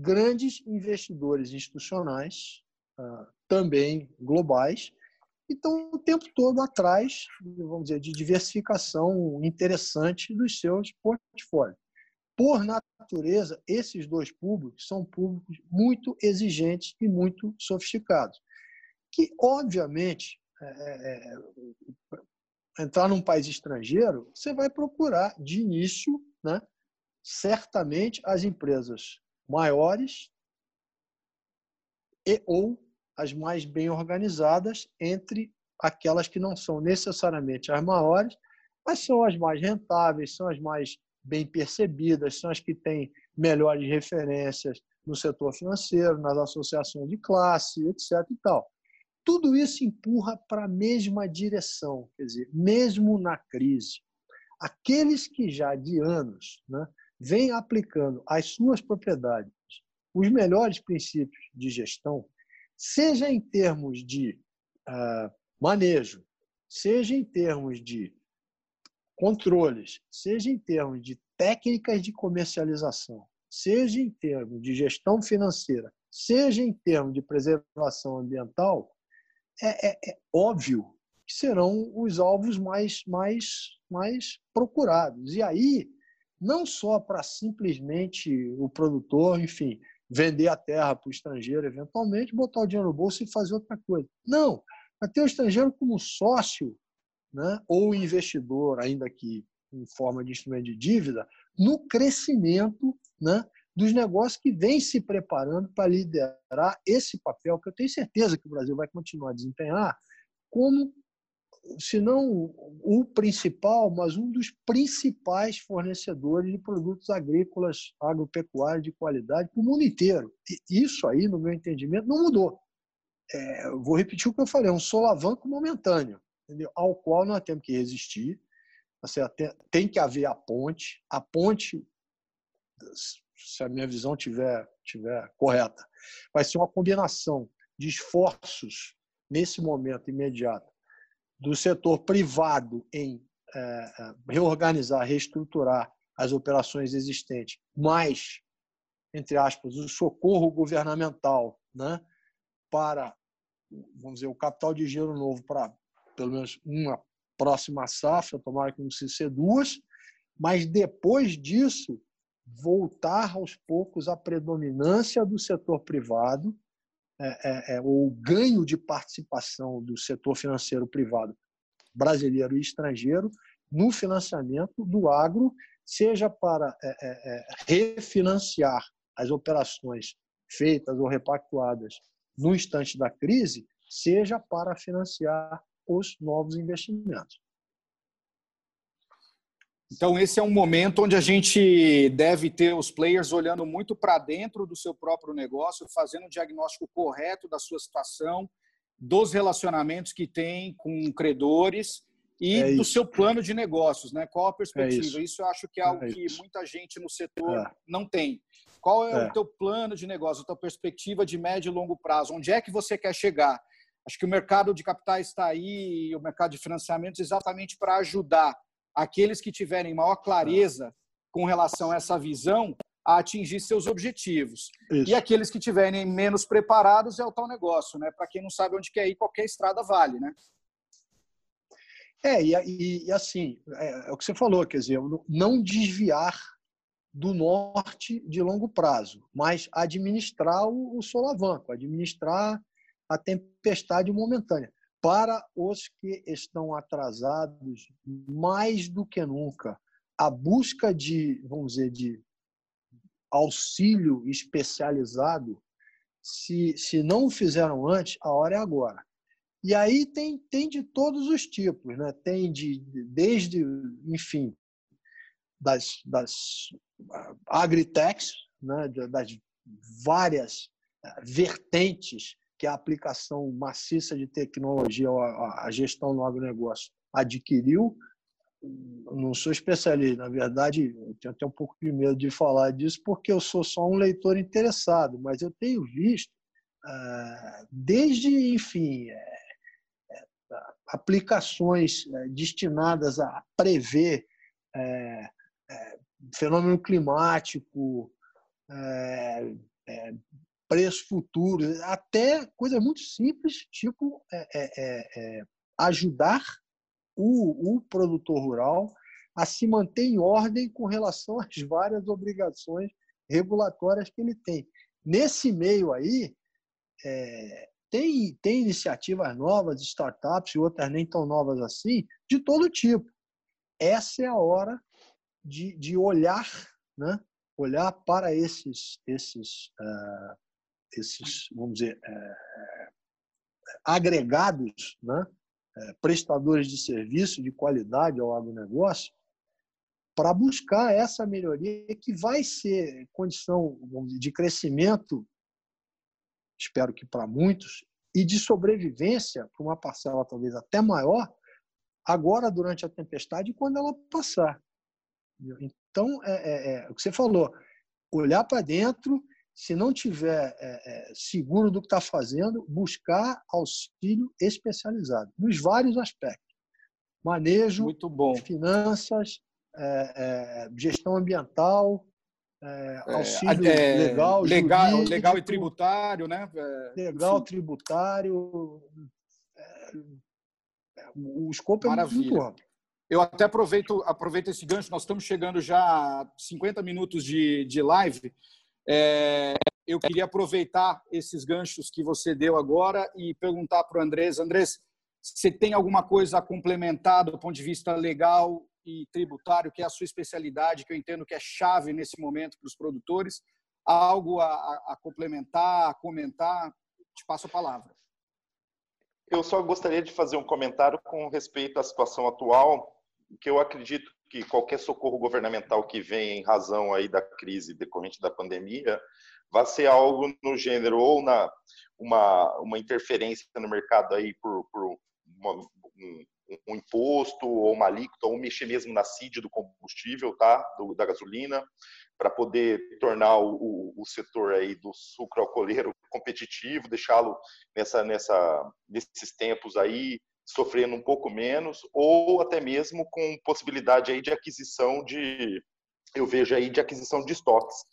grandes investidores institucionais, uh, também globais, e estão o tempo todo atrás, vamos dizer, de diversificação interessante dos seus portfólios. Por natureza, esses dois públicos são públicos muito exigentes e muito sofisticados, que, obviamente, é, é, é, entrar num país estrangeiro, você vai procurar, de início, né, certamente as empresas maiores e ou as mais bem organizadas entre aquelas que não são necessariamente as maiores, mas são as mais rentáveis, são as mais bem percebidas, são as que têm melhores referências no setor financeiro, nas associações de classe, etc. E tal. Tudo isso empurra para a mesma direção, quer dizer, mesmo na crise, aqueles que já de anos né, vêm aplicando às suas propriedades os melhores princípios de gestão, seja em termos de uh, manejo, seja em termos de controles, seja em termos de técnicas de comercialização, seja em termos de gestão financeira, seja em termos de preservação ambiental, é, é, é óbvio que serão os alvos mais, mais, mais procurados. E aí, não só para simplesmente o produtor, enfim, vender a terra para o estrangeiro, eventualmente, botar o dinheiro no bolso e fazer outra coisa. Não, para ter o estrangeiro como sócio né, ou investidor, ainda que em forma de instrumento de dívida, no crescimento né, dos negócios que vem se preparando para liderar esse papel, que eu tenho certeza que o Brasil vai continuar a desempenhar como se não o principal, mas um dos principais fornecedores de produtos agrícolas, agropecuários de qualidade para o mundo inteiro. E isso aí, no meu entendimento, não mudou. É, vou repetir o que eu falei, é um solavanco momentâneo, entendeu? ao qual nós temos que resistir. Tá tem que haver a ponte. A ponte, se a minha visão tiver, tiver correta, vai ser uma combinação de esforços nesse momento imediato do setor privado em é, é, reorganizar, reestruturar as operações existentes, mais, entre aspas, o socorro governamental né, para, vamos dizer, o capital de giro novo para pelo menos uma próxima safra, tomara que não se ser duas, mas depois disso voltar aos poucos à predominância do setor privado é, é, é, o ganho de participação do setor financeiro privado brasileiro e estrangeiro no financiamento do agro, seja para é, é, é, refinanciar as operações feitas ou repactuadas no instante da crise, seja para financiar os novos investimentos. Então, esse é um momento onde a gente deve ter os players olhando muito para dentro do seu próprio negócio, fazendo um diagnóstico correto da sua situação, dos relacionamentos que tem com credores e é do seu plano de negócios, né? Qual a perspectiva? É isso. isso. eu acho que é algo é que muita gente no setor é. não tem. Qual é, o é. teu plano de negócio, a tua perspectiva de médio e longo prazo? Onde é que você quer chegar? Acho que o mercado de capitais está aí, o mercado de financiamentos, exatamente para ajudar aqueles que tiverem maior clareza com relação a essa visão a atingir seus objetivos. Isso. E aqueles que tiverem menos preparados é o tal negócio, né? Para quem não sabe onde quer ir, qualquer estrada vale, né? É, e, e assim, é, é, o que você falou, quer dizer, não desviar do norte de longo prazo, mas administrar o, o solavanco, administrar a tempestade momentânea para os que estão atrasados mais do que nunca. A busca de, vamos dizer, de auxílio especializado, se, se não o fizeram antes, a hora é agora. E aí tem, tem de todos os tipos, né? tem de, desde, enfim, das, das agritechs, né? das várias eh, vertentes que a aplicação maciça de tecnologia, a gestão no agronegócio adquiriu. Não sou especialista, na verdade, eu tenho até um pouco de medo de falar disso, porque eu sou só um leitor interessado, mas eu tenho visto, ah, desde, enfim, é, é, aplicações é, destinadas a prever fenômeno climático, preço futuro, até coisas muito simples, tipo é, é, é, é, ajudar o, o produtor rural a se manter em ordem com relação às várias obrigações regulatórias que ele tem. Nesse meio aí, é, tem, tem iniciativas novas, startups e outras nem tão novas assim, de todo tipo. Essa é a hora de, de olhar, né? olhar para esses, esses uh, esses, vamos dizer, é, agregados né, é, prestadores de serviço de qualidade ao agronegócio, para buscar essa melhoria que vai ser condição de crescimento, espero que para muitos, e de sobrevivência para uma parcela talvez até maior, agora durante a tempestade e quando ela passar. Então, é, é, é o que você falou, olhar para dentro, se não tiver é, é seguro do que está fazendo, buscar auxílio especializado, nos vários aspectos. Manejo, Muito bom. finanças, é, gestão ambiental, auxílio legal, legal, jurídico, legal e tributário, né? legal, tributário, o escopo é Maravilha. muito amplo. Eu até aproveito, aproveito esse gancho, nós estamos chegando já a 50 minutos de, de live. É, eu queria aproveitar esses ganchos que você deu agora e perguntar para o Andrés. Andrés, você tem alguma coisa a complementar do ponto de vista legal e tributário, que é a sua especialidade, que eu entendo que é chave nesse momento para os produtores? Há algo a, a complementar, a comentar? Te passo a palavra. Eu só gostaria de fazer um comentário com respeito à situação atual, que eu acredito que qualquer socorro governamental que venha em razão aí da crise decorrente da pandemia vai ser algo no gênero ou na uma, uma interferência no mercado aí por, por uma, um, um, imposto ou uma alíquota ou mexer mesmo na CID do combustível, tá? Do, da gasolina, para poder tornar o, o, setor aí do sucro alcooleiro competitivo, deixá-lo nessa, nessa, nesses tempos aí sofrendo um pouco menos, ou até mesmo com possibilidade aí de aquisição de, eu vejo aí de aquisição de estoques,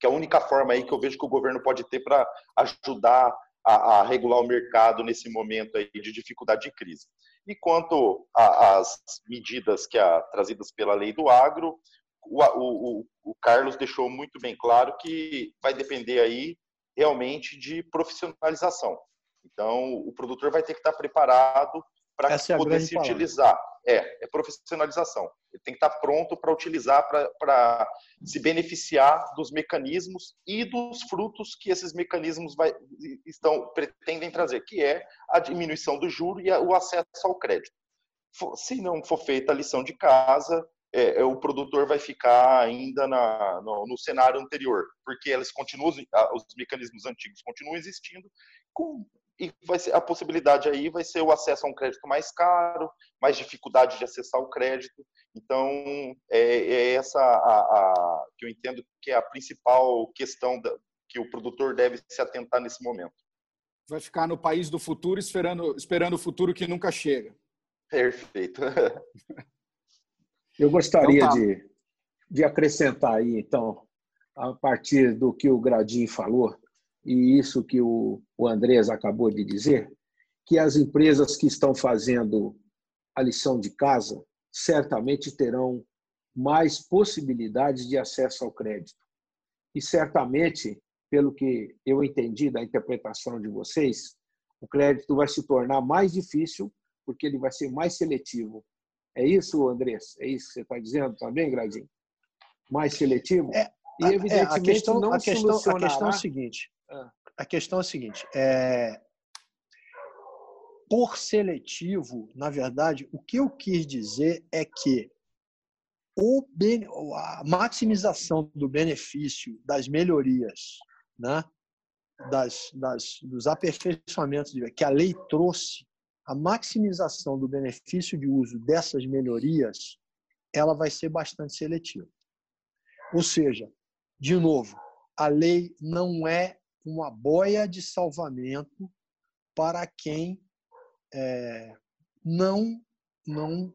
que é a única forma aí que eu vejo que o governo pode ter para ajudar a, a, regular o mercado nesse momento aí de dificuldade de crise. E quanto às medidas que a, trazidas pela lei do agro, o, o, o Carlos deixou muito bem claro que vai depender aí realmente de profissionalização. Então, o produtor vai ter que estar preparado para é poder se palavra. utilizar. É, é profissionalização. Ele tem que estar pronto para utilizar, para se beneficiar dos mecanismos e dos frutos que esses mecanismos vai, estão pretendem trazer, que é a diminuição do juro e o acesso ao crédito. Se não for feita a lição de casa, é, é, o produtor vai ficar ainda na, no, no, cenário anterior, porque eles continuam, os mecanismos antigos continuam existindo, com, e vai ser, a possibilidade aí vai ser o acesso a um crédito mais caro, mais dificuldade de acessar o crédito. Então, é, é essa a, a, que eu entendo que é a principal questão da, que o produtor deve se atentar nesse momento. Vai ficar no país do futuro esperando, esperando o futuro que nunca chega. Perfeito. Eu gostaria então, tá. de, de acrescentar aí, então, a partir do que o Gradin falou, e isso que o, o Andrés acabou de dizer, que as empresas que estão fazendo a lição de casa certamente terão mais possibilidades de acesso ao crédito. E certamente, pelo que eu entendi da interpretação de vocês, o crédito vai se tornar mais difícil porque ele vai ser mais seletivo é isso, Andrés? É isso que você está dizendo também, Gradinho? Mais seletivo? É, e, evidentemente, é, a questão, não a questão, a questão é a seguinte. Ah. A questão é a seguinte. É, por seletivo, na verdade, o que eu quis dizer é que o, a maximização do benefício das melhorias, né, das, das, dos aperfeiçoamentos que a lei trouxe a maximização do benefício de uso dessas melhorias, ela vai ser bastante seletiva. Ou seja, de novo, a lei não é uma boia de salvamento para quem é, não não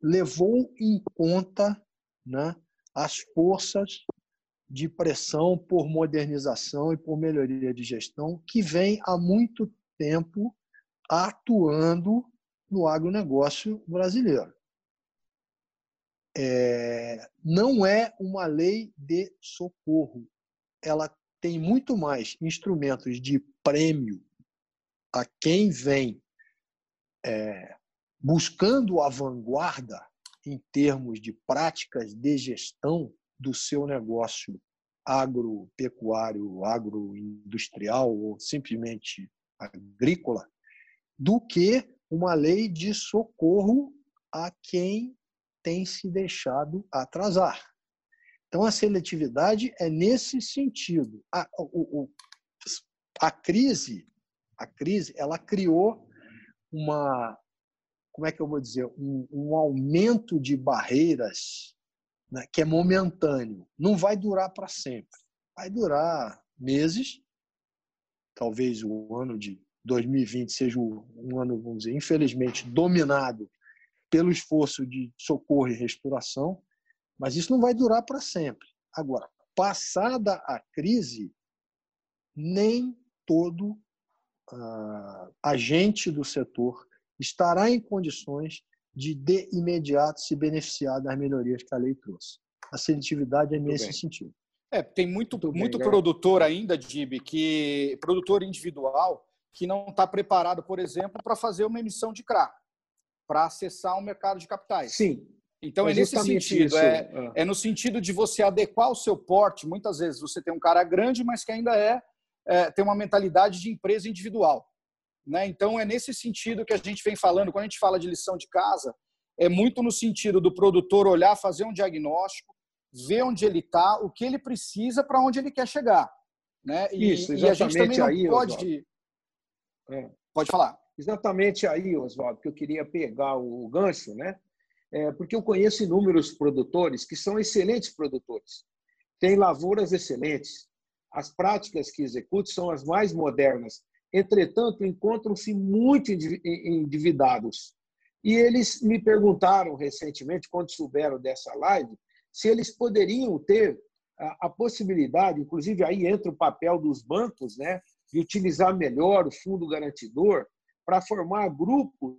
levou em conta né, as forças de pressão por modernização e por melhoria de gestão que vem há muito tempo atuando no agronegócio brasileiro. É, não é uma lei de socorro. Ela tem muito mais instrumentos de prêmio a quem vem é, buscando a vanguarda em termos de práticas de gestão do seu negócio agropecuário, agroindustrial ou simplesmente agrícola, do que uma lei de socorro a quem tem se deixado atrasar. Então, a seletividade é nesse sentido. A, o, a crise, a crise, ela criou uma, como é que eu vou dizer, um, um aumento de barreiras né, que é momentâneo. Não vai durar para sempre. Vai durar meses, talvez o ano de 2020 seja um ano, vamos dizer, infelizmente dominado pelo esforço de socorro e restauração, mas isso não vai durar para sempre. Agora, passada a crise, nem todo uh, agente do setor estará em condições de, de imediato, se beneficiar das melhorias que a lei trouxe. A seletividade é nesse sentido. É, tem muito, muito, muito bem, produtor ainda, Dib, que produtor individual que não está preparado, por exemplo, para fazer uma emissão de CRA, para acessar o mercado de capitais. Sim. Então, é nesse sentido. É, é, é, no sentido de você adequar o seu porte. Muitas vezes você tem um cara grande, mas que ainda é, é tem uma mentalidade de empresa individual. Né? Então, é nesse sentido que a gente vem falando. Quando a gente fala de lição de casa, é muito no sentido do produtor olhar, fazer um diagnóstico, ver onde ele está, o que ele precisa para onde ele quer chegar. Né? E, Isso, exatamente e a gente também não aí, pode. É. Pode falar. Exatamente aí, Oswaldo, que eu queria pegar o gancho, né? É, porque eu conheço inúmeros produtores que são excelentes produtores, têm lavouras excelentes, as práticas que executam são as mais modernas, entretanto, encontram-se muito endividados. E eles me perguntaram recentemente, quando souberam dessa live, se eles poderiam ter a, a possibilidade, inclusive aí entra o papel dos bancos, né, de utilizar melhor o fundo garantidor para formar grupos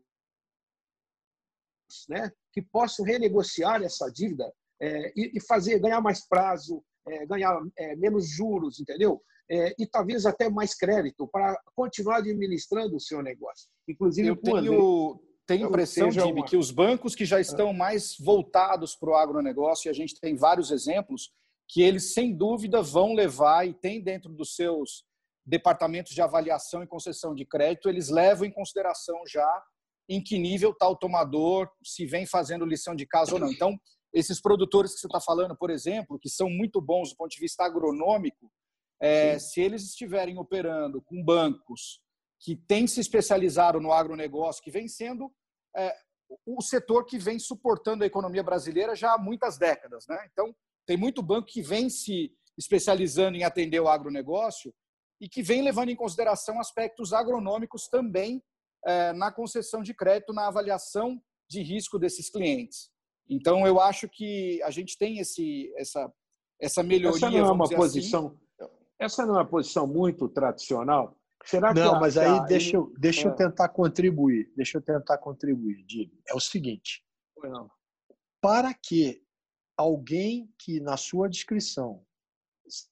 né, que possam renegociar essa dívida é, e, e, fazer ganhar mais prazo, é, ganhar é, menos juros, entendeu? É, e talvez até mais crédito para continuar administrando o seu negócio. Inclusive, eu tenho, tenho impressão, Jimmy, uma... que os bancos que já estão mais voltados para o agronegócio, e a gente tem vários exemplos, que eles, sem dúvida, vão levar e tem dentro dos seus departamentos de avaliação e concessão de crédito, eles levam em consideração já em que nível está o tomador, se vem fazendo lição de casa ou não. Então, esses produtores que você está falando, por exemplo, que são muito bons do ponto de vista agronômico, é, se eles estiverem operando com bancos que têm se especializado no agronegócio, que vem sendo é, o setor que vem suportando a economia brasileira já há muitas décadas. Né? Então, tem muito banco que vem se especializando em atender o agronegócio e que vem levando em consideração aspectos agronômicos também na concessão de crédito, na avaliação de risco desses clientes. Então, eu acho que a gente tem esse, essa, essa melhoria. Essa não é uma assim. posição. Assim. Essa não é uma posição muito tradicional. Será que não, mas aí deixa eu, deixa é. eu tentar contribuir. Deixa eu tentar contribuir, Diego. É o seguinte: para que alguém que na sua descrição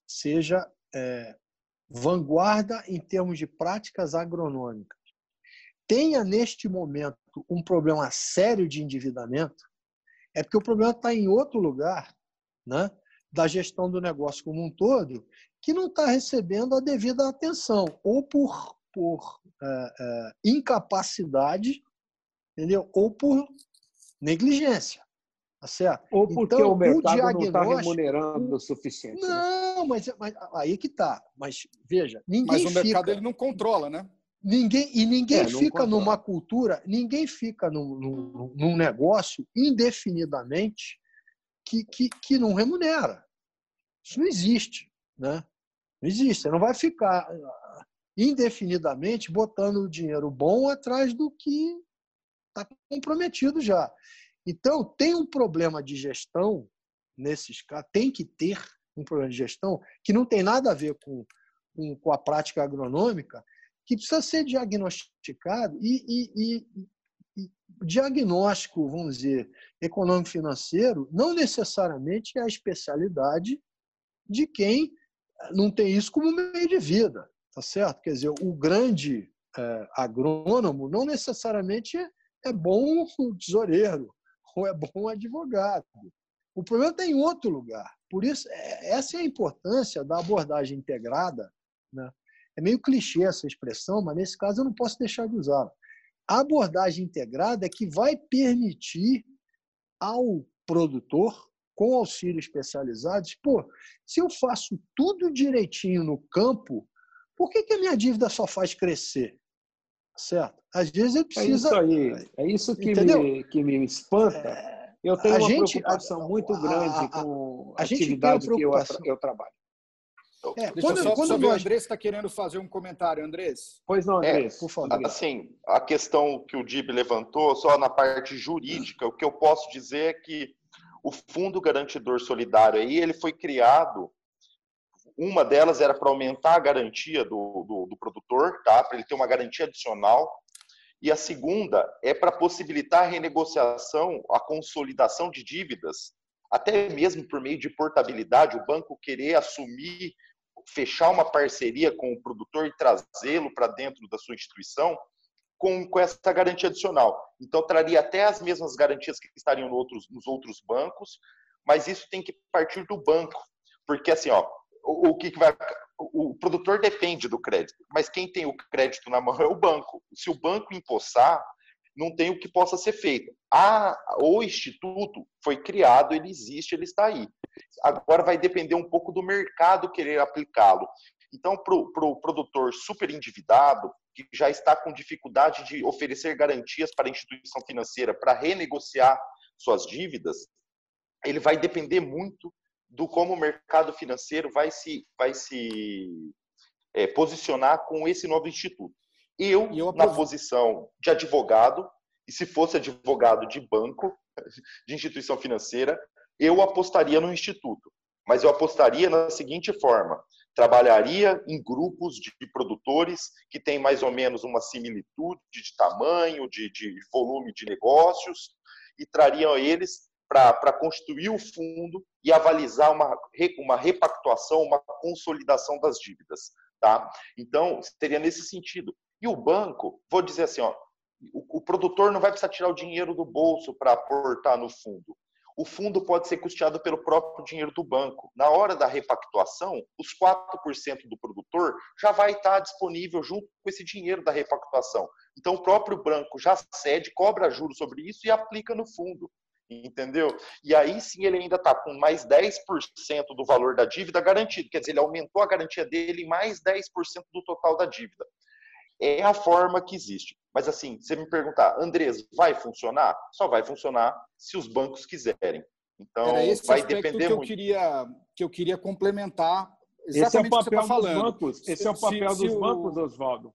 seja é, vanguarda em termos de práticas agronômicas, tenha neste momento um problema sério de endividamento, é porque o problema está em outro lugar, né, da gestão do negócio como um todo, que não está recebendo a devida atenção, ou por, por é, é, incapacidade, entendeu? ou por negligência. Tá certo? Ou porque então, o mercado o não está remunerando o suficiente. Né? Não, né? mas, mas, aí que está. Mas veja, ninguém Mas o fica... mercado ele não controla, né? Ninguém, e ninguém é, fica numa cultura, ninguém fica num, num, num negócio indefinidamente que, que, que não remunera. Isso não existe. Né? Não existe. Você não vai ficar ah, indefinidamente botando dinheiro bom atrás do que está comprometido já. Então, tem um problema de gestão nesses casos, tem que ter um problema de gestão que não tem nada a ver com, com, com a prática agronômica, que precisa ser diagnosticado e, e, e, e diagnóstico, vamos dizer, econômico-financeiro, não necessariamente é a especialidade de quem não tem isso como meio de vida, tá certo? Quer dizer, o grande é, agrônomo não necessariamente é bom tesoureiro ou é bom advogado. O problema está em outro lugar. Por isso, é, essa é a importância da abordagem integrada. Né? É meio clichê essa expressão, mas nesse caso eu não posso deixar de usá-la. A abordagem integrada é que vai permitir ao produtor, com auxílio especializado, pô, se eu faço tudo direitinho no campo, por que, que a minha dívida só faz crescer? Certo? Às vezes ele precisa. É isso aí. É isso que, me, que me espanta. É... Eu tenho a uma gente, preocupação a, muito grande a, com a, a atividade que eu, eu trabalho. É, Deixa quando, só, quando nós... o Andrés está querendo fazer um comentário, Andrés. Pois não, Andrés, é, por favor. Assim, a questão que o Dib levantou, só na parte jurídica, o que eu posso dizer é que o Fundo Garantidor Solidário aí, ele foi criado, uma delas era para aumentar a garantia do, do, do produtor, tá? para ele ter uma garantia adicional, e a segunda é para possibilitar a renegociação, a consolidação de dívidas, até mesmo por meio de portabilidade, o banco querer assumir fechar uma parceria com o produtor e trazê-lo para dentro da sua instituição com, com essa garantia adicional. Então, traria até as mesmas garantias que estariam no outros, nos outros bancos, mas isso tem que partir do banco, porque assim, ó, o, o que, que vai o produtor depende do crédito, mas quem tem o crédito na mão é o banco. Se o banco empossar, não tem o que possa ser feito. A, o instituto foi criado, ele existe, ele está aí. Agora vai depender um pouco do mercado querer aplicá-lo. Então, para o pro produtor super endividado, que já está com dificuldade de oferecer garantias para a instituição financeira para renegociar suas dívidas, ele vai depender muito do como o mercado financeiro vai se, vai se é, posicionar com esse novo instituto. Eu, eu na posição de advogado, e se fosse advogado de banco, de instituição financeira, eu apostaria no instituto. Mas eu apostaria na seguinte forma: trabalharia em grupos de produtores que têm mais ou menos uma similitude de tamanho, de, de volume de negócios, e trariam eles para constituir o fundo e avalizar uma, uma repactuação, uma consolidação das dívidas. Tá? Então, seria nesse sentido. E o banco, vou dizer assim, ó, o, o produtor não vai precisar tirar o dinheiro do bolso para aportar no fundo. O fundo pode ser custeado pelo próprio dinheiro do banco. Na hora da repactuação, os 4% do produtor já vai estar disponível junto com esse dinheiro da repactuação. Então, o próprio banco já cede, cobra juros sobre isso e aplica no fundo. Entendeu? E aí sim ele ainda está com mais 10% do valor da dívida garantido. Quer dizer, ele aumentou a garantia dele em mais 10% do total da dívida é a forma que existe. Mas assim, você me perguntar, Andrés, vai funcionar? Só vai funcionar se os bancos quiserem. Então, Era esse vai depender que muito. Eu queria, que eu queria complementar exatamente esse é o papel que você está falando. Bancos. Esse se, é o papel se, dos se bancos, Oswaldo.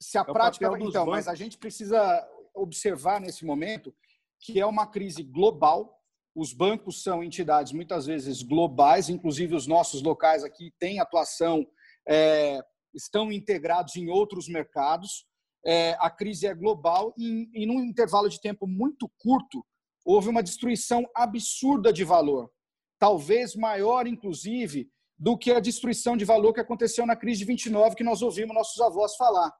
Se a é prática. Então, bancos. mas a gente precisa observar nesse momento que é uma crise global. Os bancos são entidades muitas vezes globais, inclusive os nossos locais aqui têm atuação é, estão integrados em outros mercados. É, a crise é global e, e, num intervalo de tempo muito curto, houve uma destruição absurda de valor. Talvez maior, inclusive, do que a destruição de valor que aconteceu na crise de 29, que nós ouvimos nossos avós falar.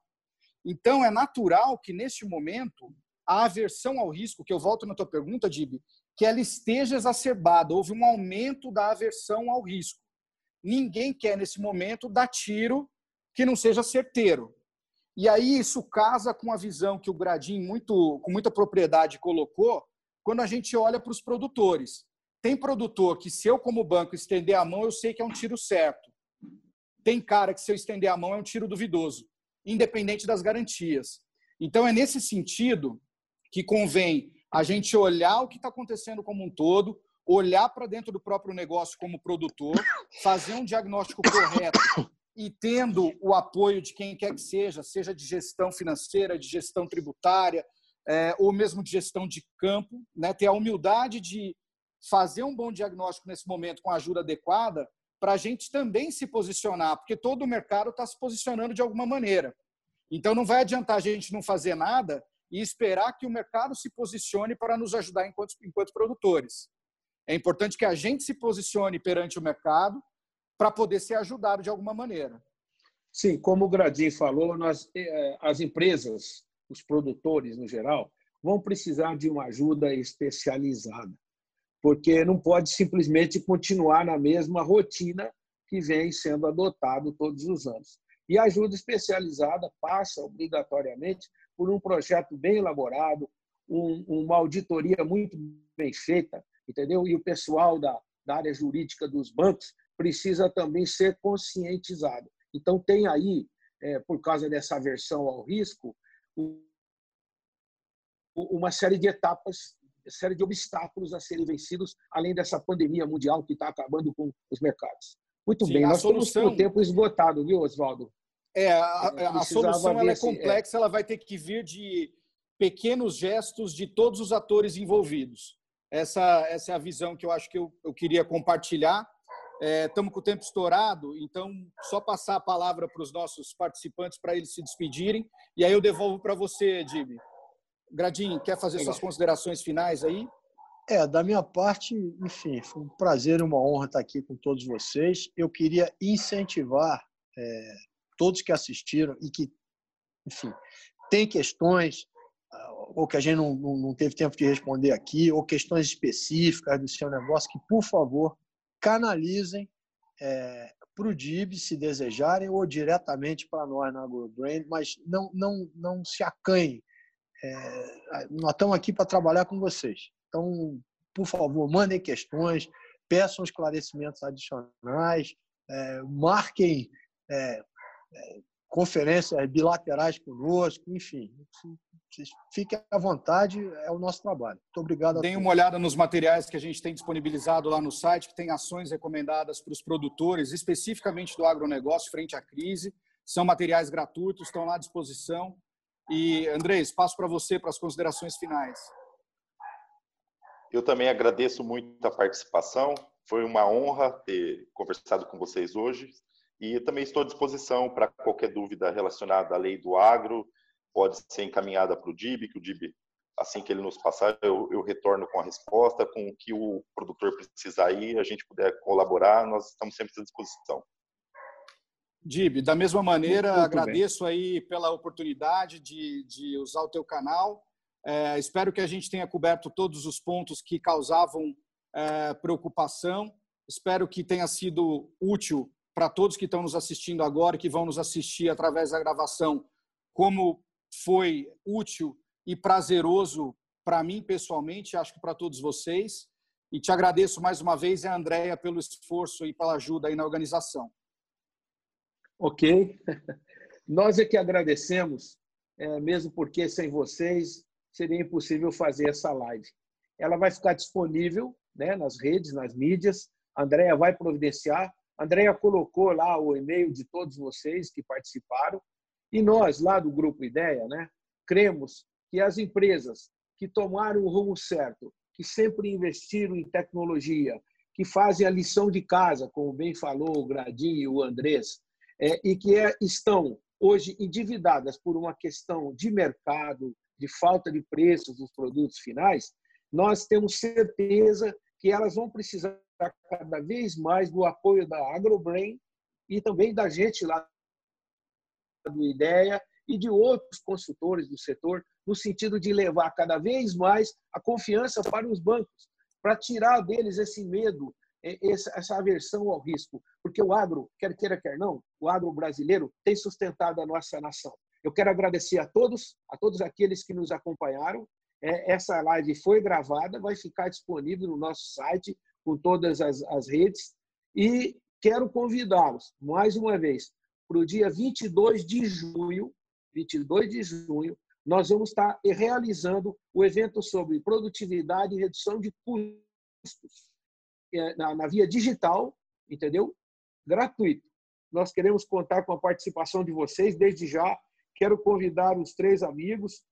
Então, é natural que, neste momento, a aversão ao risco, que eu volto na tua pergunta, Dib, que ela esteja exacerbada. Houve um aumento da aversão ao risco. Ninguém quer, nesse momento, dar tiro que não seja certeiro. E aí isso casa com a visão que o Gradim muito com muita propriedade colocou, quando a gente olha para os produtores. Tem produtor que se eu como banco estender a mão, eu sei que é um tiro certo. Tem cara que se eu estender a mão é um tiro duvidoso, independente das garantias. Então é nesse sentido que convém a gente olhar o que está acontecendo como um todo, olhar para dentro do próprio negócio como produtor, fazer um diagnóstico correto e tendo o apoio de quem quer que seja, seja de gestão financeira, de gestão tributária, é, ou mesmo de gestão de campo, né? ter a humildade de fazer um bom diagnóstico nesse momento com a ajuda adequada, para a gente também se posicionar, porque todo o mercado está se posicionando de alguma maneira. Então, não vai adiantar a gente não fazer nada e esperar que o mercado se posicione para nos ajudar enquanto, enquanto produtores. É importante que a gente se posicione perante o mercado para poder ser ajudado de alguma maneira. Sim, como o Gradim falou, nós, eh, as empresas, os produtores no geral, vão precisar de uma ajuda especializada, porque não pode simplesmente continuar na mesma rotina que vem sendo adotado todos os anos. E a ajuda especializada passa obrigatoriamente por um projeto bem elaborado, um, uma auditoria muito bem feita, entendeu? E o pessoal da, da área jurídica dos bancos precisa também ser conscientizado. Então, tem aí, é, por causa dessa aversão ao risco, uma série de etapas, série de obstáculos a serem vencidos, além dessa pandemia mundial que está acabando com os mercados. Muito Sim, bem, nós solução... o tempo esgotado, viu, Oswaldo? É, a, a solução ela é complexa, é. ela vai ter que vir de pequenos gestos de todos os atores envolvidos. Essa, essa é a visão que eu acho que eu, eu queria compartilhar. Estamos é, com o tempo estourado, então só passar a palavra para os nossos participantes para eles se despedirem e aí eu devolvo para você, Dibi. Gradinho, quer fazer Legal. suas considerações finais aí? É, da minha parte, enfim, foi um prazer e uma honra estar aqui com todos vocês. Eu queria incentivar é, todos que assistiram e que, enfim, tem questões ah, ou que a gente não, não teve tempo de responder aqui, ou questões específicas do seu negócio, que, por favor, canalizem é, para o DIB, se desejarem, ou diretamente para nós na AgroBrain, mas não, não, não se acanhem. É, nós estamos aqui para trabalhar com vocês. Então, por favor, mandem questões, peçam esclarecimentos adicionais, é, marquem é, é, conferências bilaterais conosco, enfim. Fiquem à vontade, é o nosso trabalho. Muito obrigado. Deem uma olhada nos materiais que a gente tem disponibilizado lá no site, que tem ações recomendadas para os produtores, especificamente do agronegócio, frente à crise. São materiais gratuitos, estão lá à disposição. E, Andrés, passo para você para as considerações finais. Eu também agradeço muito a participação. Foi uma honra ter conversado com vocês hoje. E também estou à disposição para qualquer dúvida relacionada à lei do agro, pode ser encaminhada para o DIB, que o DIB, assim que ele nos passar, eu, eu, retorno com a resposta, com o que o produtor precisar aí, a gente puder colaborar, nós estamos sempre à disposição. Dib, da mesma maneira, Muito agradeço bem. aí pela oportunidade de, de usar o teu canal. É, espero que a gente tenha coberto todos os pontos que causavam é, preocupação. Espero que tenha sido útil para todos que estão nos assistindo agora, que vão nos assistir através da gravação, como foi útil e prazeroso para mim pessoalmente, acho que para todos vocês. E te agradeço mais uma vez, a Andréia, pelo esforço e pela ajuda aí na organização. Ok. Nós é que agradecemos, é, mesmo porque sem vocês seria impossível fazer essa live. Ela vai ficar disponível né, nas redes, nas mídias. A Andrea vai providenciar. A Andrea colocou lá o e-mail de todos vocês que participaram. E nós, lá do Grupo Ideia, né, cremos que as empresas que tomaram o rumo certo, que sempre investiram em tecnologia, que fazem a lição de casa, como bem falou o Gradinho e o Andrés, é, e que é, estão hoje endividadas por uma questão de mercado, de falta de preços dos produtos finais, nós temos certeza que elas vão precisar cada vez mais do apoio da AgroBrain e também da gente lá do IDEA e de outros consultores do setor, no sentido de levar cada vez mais a confiança para os bancos, para tirar deles esse medo essa aversão ao risco, porque o agro, quer queira, quer não, o agro brasileiro tem sustentado a nossa nação. Eu quero agradecer a todos, a todos aqueles que nos acompanharam. É, essa live foi gravada, vai ficar disponível no nosso site, com todas as, as redes. E quero convidá-los, mais uma vez, para o dia 22 de junho, 22 de junho, nós vamos estar realizando o evento sobre produtividade e redução de custos é, na, na via digital, entendeu? Gratuito. Nós queremos contar com a participação de vocês desde já. Quero convidar os três amigos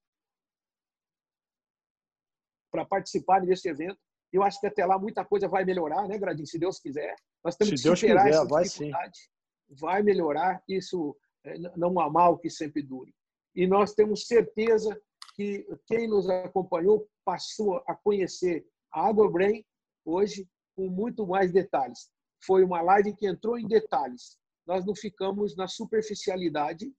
para participarem desse evento. Eu acho que até lá muita coisa vai melhorar, né, Gradinho? Se Deus quiser. Nós temos Se que superar quiser, essa vai dificuldade. Sim. Vai melhorar. Isso é, não há mal que sempre dure. E nós temos certeza que quem nos acompanhou passou a conhecer a AgroBrain hoje com muito mais detalhes. Foi uma live que entrou em detalhes. Nós não ficamos na superficialidade,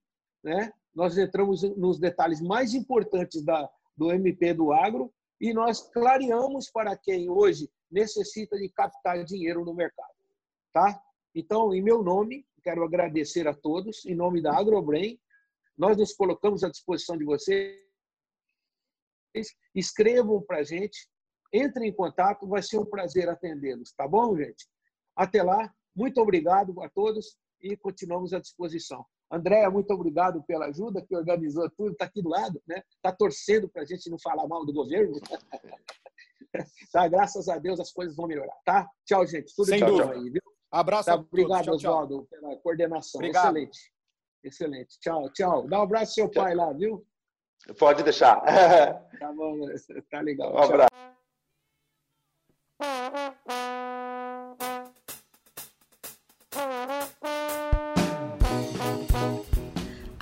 né? Nós entramos nos detalhes mais importantes da, do MP do agro e nós clareamos para quem hoje necessita de captar dinheiro no mercado, tá? Então, em meu nome, quero agradecer a todos, em nome da AgroBrain, Nós nos colocamos à disposição de vocês. Escrevam para a gente, entrem em contato, vai ser um prazer atendê-los, tá bom, gente? Até lá, muito obrigado a todos e continuamos à disposição. Andréa, muito obrigado pela ajuda, que organizou tudo, está aqui do lado, né? Está torcendo para a gente não falar mal do governo. tá, graças a Deus as coisas vão melhorar, tá? Tchau, gente. Tudo Sem bom aí, viu? Abraço Tá, a todos. obrigado, Tchau, tchau. Oswaldo, pela coordenação. Obrigado. Excelente. Excelente. Tchau, tchau. Dá um abraço ao seu Tchau. pai lá, viu? Pode deixar. Tá bom, tá legal. Um Tchau.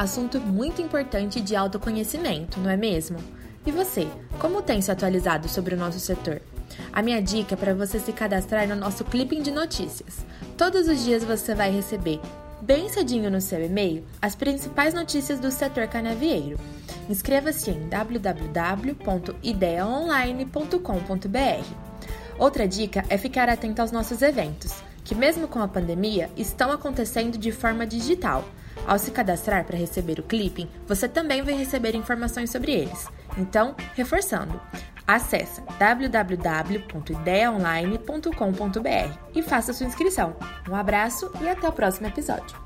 Assunto muito importante de autoconhecimento, não é mesmo? E você, como tem se atualizado sobre o nosso setor? A minha dica é para você se cadastrar no nosso Clipping de Notícias. Todos os dias você vai receber, bem cedinho no seu e-mail, as principais notícias do setor canavieiro. Inscreva-se em www.ideaonline.com.br. Outra dica é ficar atento aos nossos eventos, que mesmo com a pandemia, estão acontecendo de forma digital. Ao se cadastrar para receber o clipping, você também vai receber informações sobre eles. Então, reforçando, acesse www.ideaonline.com.br e faça sua inscrição. Um abraço e até o próximo episódio.